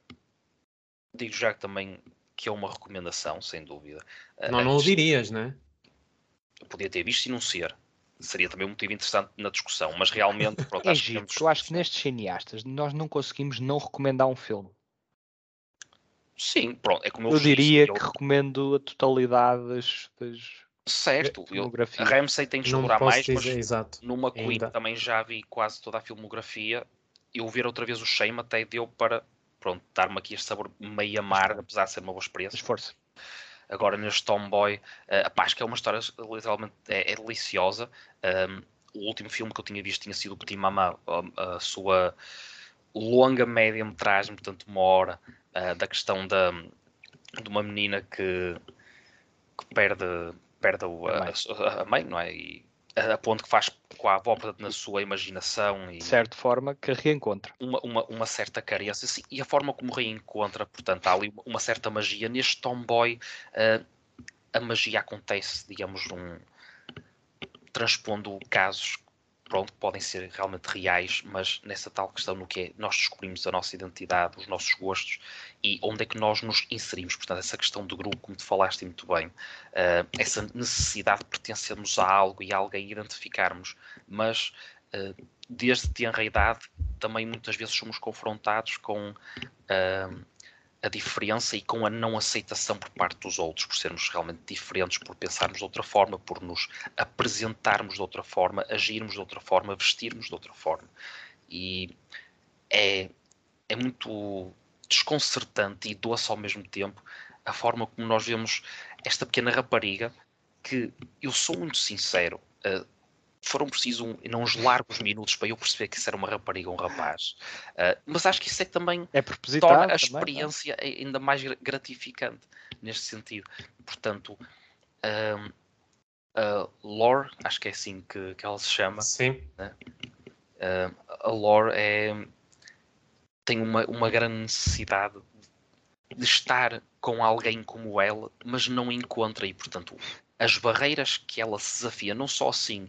Digo já que também que é uma recomendação, sem dúvida. Não, não o dirias, né? Podia ter visto e não ser. Seria também um motivo interessante na discussão, mas realmente. Pronto, é acho giro, que eu acho que nestes cineastas nós não conseguimos não recomendar um filme. Sim, pronto, é como eu, eu diria que recomendo a totalidade das, das certo. Eu, a Ramsey tem de explorar mais, dizer, mas exato, numa Queen também já vi quase toda a filmografia. Eu ver outra vez o Shame até deu para pronto, dar-me aqui este sabor meio amargo, apesar de ser uma boa experiência. Esforço. Agora neste Tomboy, uh, pá, acho que é uma história literalmente é, é deliciosa. Um, o último filme que eu tinha visto tinha sido o Petit Maman, a, a sua longa média-metragem, portanto uma hora, uh, da questão da, de uma menina que, que perde, perde o, a, a, a, mãe, não é? E a ponto que faz com a avó na sua imaginação e de certa forma que reencontra. uma, uma, uma certa carência sim, e a forma como reencontra portanto há ali uma certa magia. Neste Tomboy uh, a magia acontece digamos num transpondo casos pronto, podem ser realmente reais, mas nessa tal questão no que é nós descobrimos a nossa identidade, os nossos gostos e onde é que nós nos inserimos. Portanto, essa questão do grupo, como te falaste muito bem, uh, essa necessidade de pertencermos a algo e a alguém identificarmos, mas uh, desde tenra idade também muitas vezes somos confrontados com uh, a diferença e com a não aceitação por parte dos outros, por sermos realmente diferentes, por pensarmos de outra forma, por nos apresentarmos de outra forma, agirmos de outra forma, vestirmos de outra forma. E é, é muito desconcertante e doce ao mesmo tempo a forma como nós vemos esta pequena rapariga que eu sou muito sincero, uh, foram precisos um, não uns largos minutos para eu perceber que isso era uma rapariga ou um rapaz. Uh, mas acho que isso é também é torna a também, experiência ainda mais gratificante neste sentido. Portanto, um, a Lore, acho que é assim que, que ela se chama. Sim. Né? Uh, a Lore é, tem uma, uma grande necessidade de estar com alguém como ela, mas não encontra e, portanto, as barreiras que ela se desafia, não só assim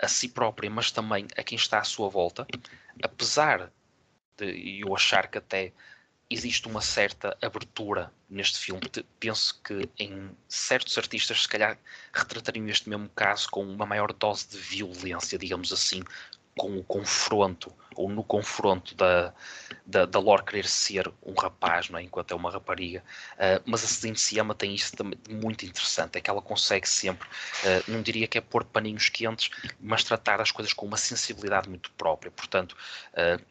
a si própria, mas também a quem está à sua volta, apesar de eu achar que até existe uma certa abertura neste filme. Penso que em certos artistas, se calhar, retratariam este mesmo caso com uma maior dose de violência, digamos assim, com o confronto, ou no confronto da, da, da Lore querer ser um rapaz, não é? enquanto é uma rapariga. Uh, mas a Celine Siama tem isso também muito interessante, é que ela consegue sempre, uh, não diria que é pôr paninhos quentes, mas tratar as coisas com uma sensibilidade muito própria. Portanto, uh,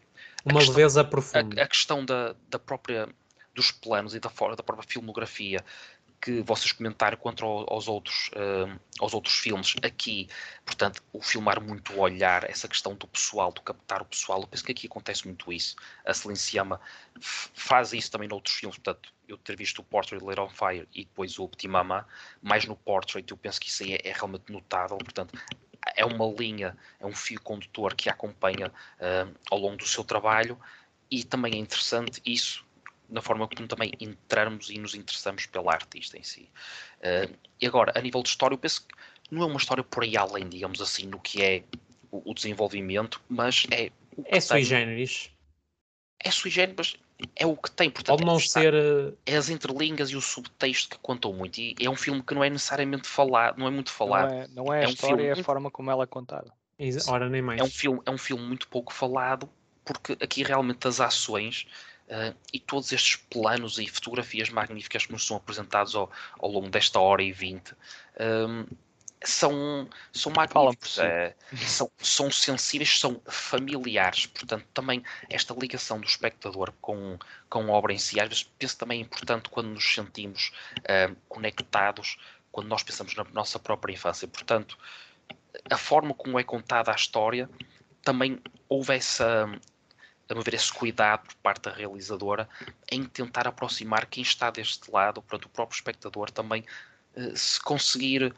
uma questão, leveza profunda. A, a questão da, da própria dos planos e da, da própria filmografia que vocês comentaram contra aos outros, uh, aos outros filmes. Aqui, portanto, o filmar muito o olhar, essa questão do pessoal, do captar o pessoal, eu penso que aqui acontece muito isso. A Silenciama faz isso também noutros filmes, portanto, eu ter visto o Portrait Later on Fire e depois o Petit Mama, mais no Portrait, eu penso que isso aí é, é realmente notável, portanto, é uma linha, é um fio condutor que a acompanha uh, ao longo do seu trabalho e também é interessante isso na forma como também entramos e nos interessamos pela artista em si. Uh, e agora, a nível de história, eu penso que não é uma história por aí além, digamos assim, no que é o, o desenvolvimento, mas é. é sui generis. É sui generis, mas é o que tem. Portanto, Pode não é, ser. Eh, é as entrelinhas e o subtexto que contam muito. E é um filme que não é necessariamente falado, não é muito falado. Não é, não é, é a um história, é a forma como ela é contada. Ora, nem mais. É um, filme, é um filme muito pouco falado, porque aqui realmente as ações Uh, e todos estes planos e fotografias magníficas que nos são apresentados ao, ao longo desta hora e vinte um, são, são magníficos, uh, são, são sensíveis, são familiares. Portanto, também esta ligação do espectador com, com a obra em si, às vezes penso também é importante quando nos sentimos uh, conectados, quando nós pensamos na nossa própria infância. Portanto, a forma como é contada a história também houve essa a meu ver, esse cuidado por parte da realizadora em tentar aproximar quem está deste lado, portanto, o próprio espectador também uh, se conseguir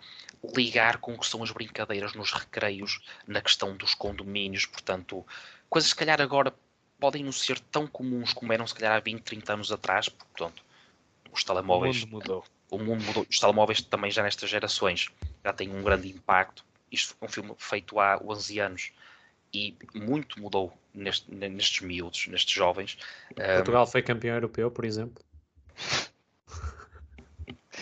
ligar com o que são as brincadeiras nos recreios, na questão dos condomínios, portanto, coisas que calhar agora podem não ser tão comuns como eram se calhar há 20, 30 anos atrás, portanto, os telemóveis. O mundo mudou. O mundo mudou. Os telemóveis também já nestas gerações já têm um grande impacto. Isto é um filme feito há 11 anos e muito mudou neste, nestes miúdos, nestes jovens. Portugal um, foi campeão europeu, por exemplo.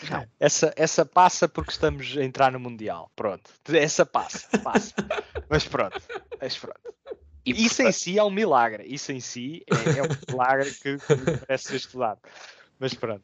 Não. Essa, essa passa porque estamos a entrar no Mundial. Pronto. Essa passa, passa. mas pronto. Mas pronto. E, Isso portanto... em si é um milagre. Isso em si é, é um milagre que, que merece ser estudado. Mas pronto.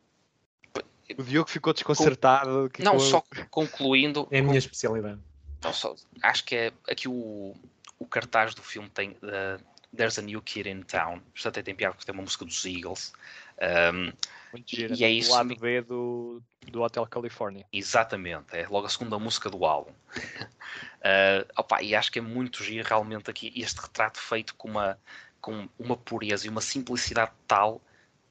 O Diogo ficou desconcertado. Com... Não, só concluindo. É a minha especialidade. Não, só, acho que é aqui o, o cartaz do filme tem uh, There's a New Kid in Town. Isto até tem piada porque tem uma música dos Eagles. Um, Muito gira. E é isso. O lado B do, do Hotel California. Exatamente, é logo a segunda música do álbum. uh, opa, e acho que é muito giro realmente aqui este retrato feito com uma, com uma pureza e uma simplicidade tal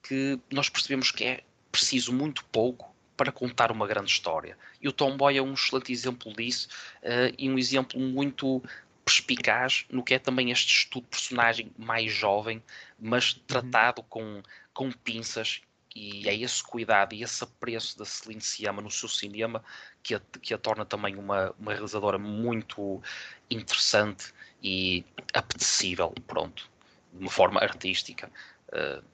que nós percebemos que é preciso muito pouco para contar uma grande história. E o Tomboy é um excelente exemplo disso uh, e um exemplo muito perspicaz no que é também este estudo de personagem mais jovem, mas uhum. tratado com, com pinças e é esse cuidado e esse apreço da Celine Sciamma no seu cinema que a, que a torna também uma, uma realizadora muito interessante e apetecível, pronto, de uma forma artística. Uh,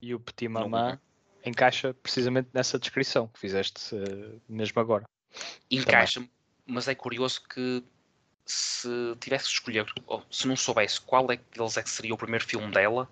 e o Petit Maman encaixa precisamente nessa descrição que fizeste uh, mesmo agora. Encaixa, mas é curioso que se tivesse que escolher, ou se não soubesse qual é deles é que seria o primeiro filme dela,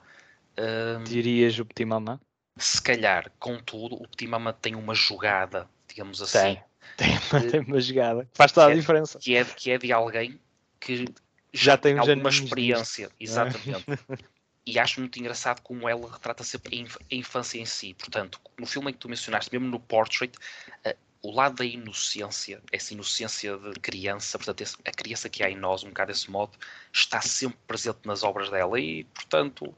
uh, dirias o Petit Maman? Se calhar, contudo, o Petit Maman tem uma jogada, digamos assim. Tem, tem, tem uma jogada. Faz toda a é, diferença. Que é, que é de alguém que já, já tem alguma experiência. Disto. Exatamente. e acho muito engraçado como ela retrata sempre a infância em si. Portanto, no filme em que tu mencionaste, mesmo no Portrait, uh, o lado da inocência, essa inocência de criança, portanto, esse, a criança que há em nós, um bocado desse modo, está sempre presente nas obras dela e, portanto,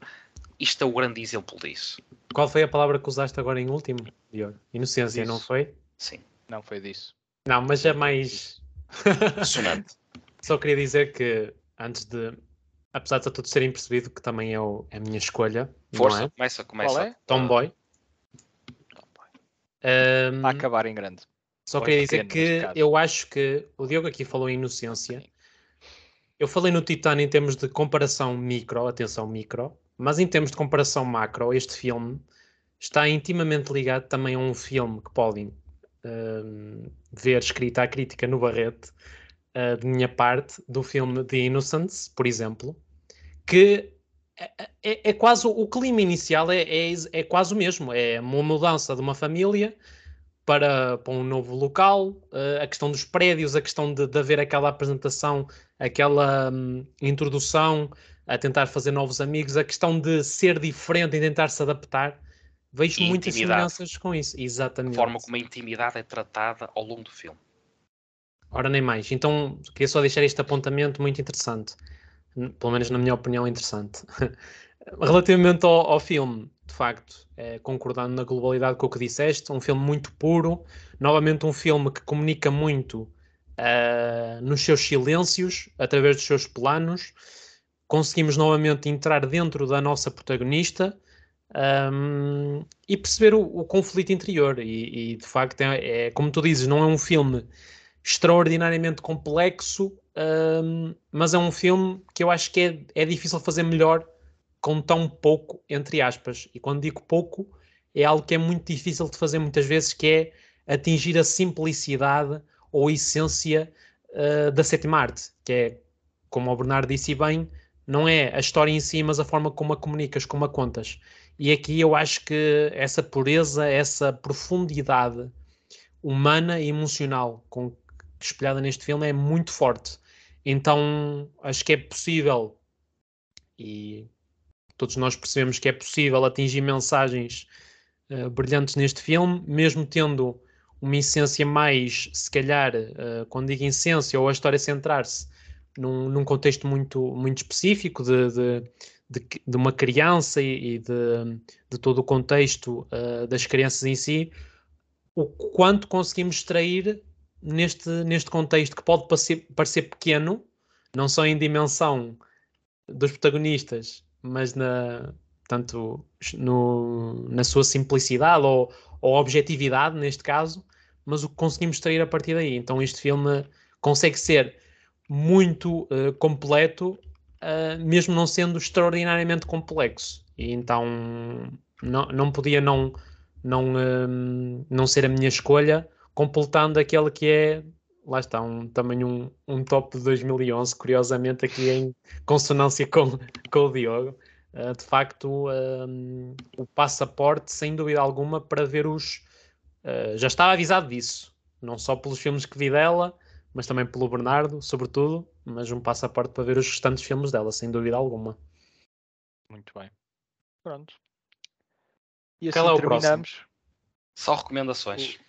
isto é o grande exemplo disso. Qual foi a palavra que usaste agora em último, Diogo? Inocência, disso. não foi? Sim. Não foi disso. Não, mas é mais. Impressionante. Só queria dizer que, antes de. Apesar de todos terem percebido que também é, o, é a minha escolha. Força, é? começa, começa. Qual é? Tomboy. Tomboy. Um, a acabar em grande. Só queria dizer que eu acho que o Diogo aqui falou em inocência. Eu falei no Titano em termos de comparação micro, atenção micro, mas em termos de comparação macro, este filme está intimamente ligado também a um filme que podem uh, ver escrita a crítica no Barrete, uh, de minha parte, do filme The Innocence, por exemplo, que é, é, é quase o clima inicial é, é, é quase o mesmo, é uma mudança de uma família para, para um novo local, uh, a questão dos prédios, a questão de, de haver aquela apresentação, aquela um, introdução, a tentar fazer novos amigos, a questão de ser diferente e tentar se adaptar. Vejo e muitas semelhanças com isso, exatamente. A forma como a intimidade é tratada ao longo do filme. Ora, nem mais. Então, queria só deixar este apontamento muito interessante. Pelo menos na minha opinião, interessante. Relativamente ao, ao filme, de facto, é, concordando na globalidade com o que disseste, um filme muito puro, novamente um filme que comunica muito uh, nos seus silêncios, através dos seus planos. Conseguimos novamente entrar dentro da nossa protagonista um, e perceber o, o conflito interior. E, e de facto, é, é, como tu dizes, não é um filme extraordinariamente complexo, um, mas é um filme que eu acho que é, é difícil fazer melhor com tão pouco, entre aspas. E quando digo pouco, é algo que é muito difícil de fazer muitas vezes, que é atingir a simplicidade ou a essência uh, da sétima arte, que é, como o Bernardo disse bem, não é a história em si, mas a forma como a comunicas, como a contas. E aqui eu acho que essa pureza, essa profundidade humana e emocional com, espelhada neste filme é muito forte. Então acho que é possível, e Todos nós percebemos que é possível atingir mensagens uh, brilhantes neste filme, mesmo tendo uma essência mais, se calhar, uh, quando digo essência ou a história centrar-se num, num contexto muito, muito específico de, de, de, de uma criança e, de, de, todo o contexto uh, das crianças em si, o quanto conseguimos extrair neste, neste contexto que pode parecer, parecer pequeno, não só em dimensão dos protagonistas, mas na, tanto no, na sua simplicidade ou, ou objetividade, neste caso, mas o que conseguimos extrair a partir daí. Então este filme consegue ser muito uh, completo, uh, mesmo não sendo extraordinariamente complexo. E então não, não podia não, não, uh, não ser a minha escolha, completando aquele que é, lá está, um, também um, um top de 2011, curiosamente aqui em consonância com, com o Diogo. Uh, de facto, um, o passaporte, sem dúvida alguma, para ver os. Uh, já estava avisado disso, não só pelos filmes que vi dela, mas também pelo Bernardo, sobretudo, mas um passaporte para ver os restantes filmes dela, sem dúvida alguma. Muito bem. Pronto. E assim Qual é o terminamos. Próximo? Só recomendações.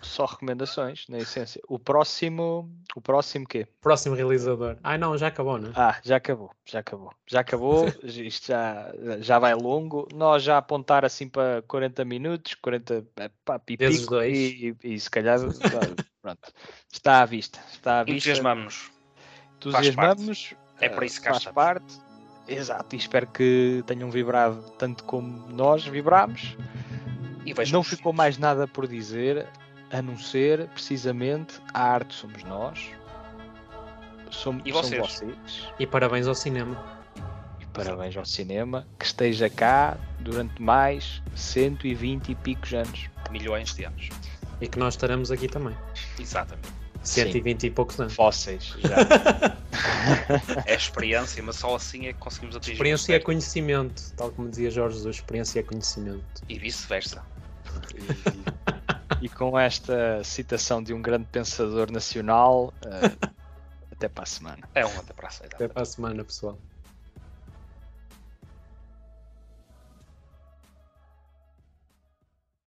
Só recomendações, na essência. O próximo. O próximo quê? Próximo realizador. Ai não, já acabou, não é? Ah, já acabou, já acabou. Já acabou, isto já, já vai longo. Nós já apontar assim para 40 minutos, 40 pá, pipico. E, e, e se calhar pronto. Está à vista. Está à vista. Entusiasmamos-nos. Entusiasmamos-nos. É para isso que faz parte. Exato, e espero que tenham vibrado tanto como nós vibramos. E não ficou mais nada por dizer a não ser precisamente a arte somos nós. Somos, e vocês? vocês. E parabéns ao cinema. E parabéns ao cinema que esteja cá durante mais 120 e picos anos. Milhões de anos. E que nós estaremos aqui também. Exatamente. 120 Sim. e poucos anos. Fósseis, já. é experiência, mas só assim é que conseguimos atingir. Experiência é conhecimento, tal como dizia Jorge Jesus, experiência é conhecimento. E vice-versa. E, e, com esta citação de um grande pensador nacional, uh, até para a semana. É um até para a semana. Até para a semana, pessoal.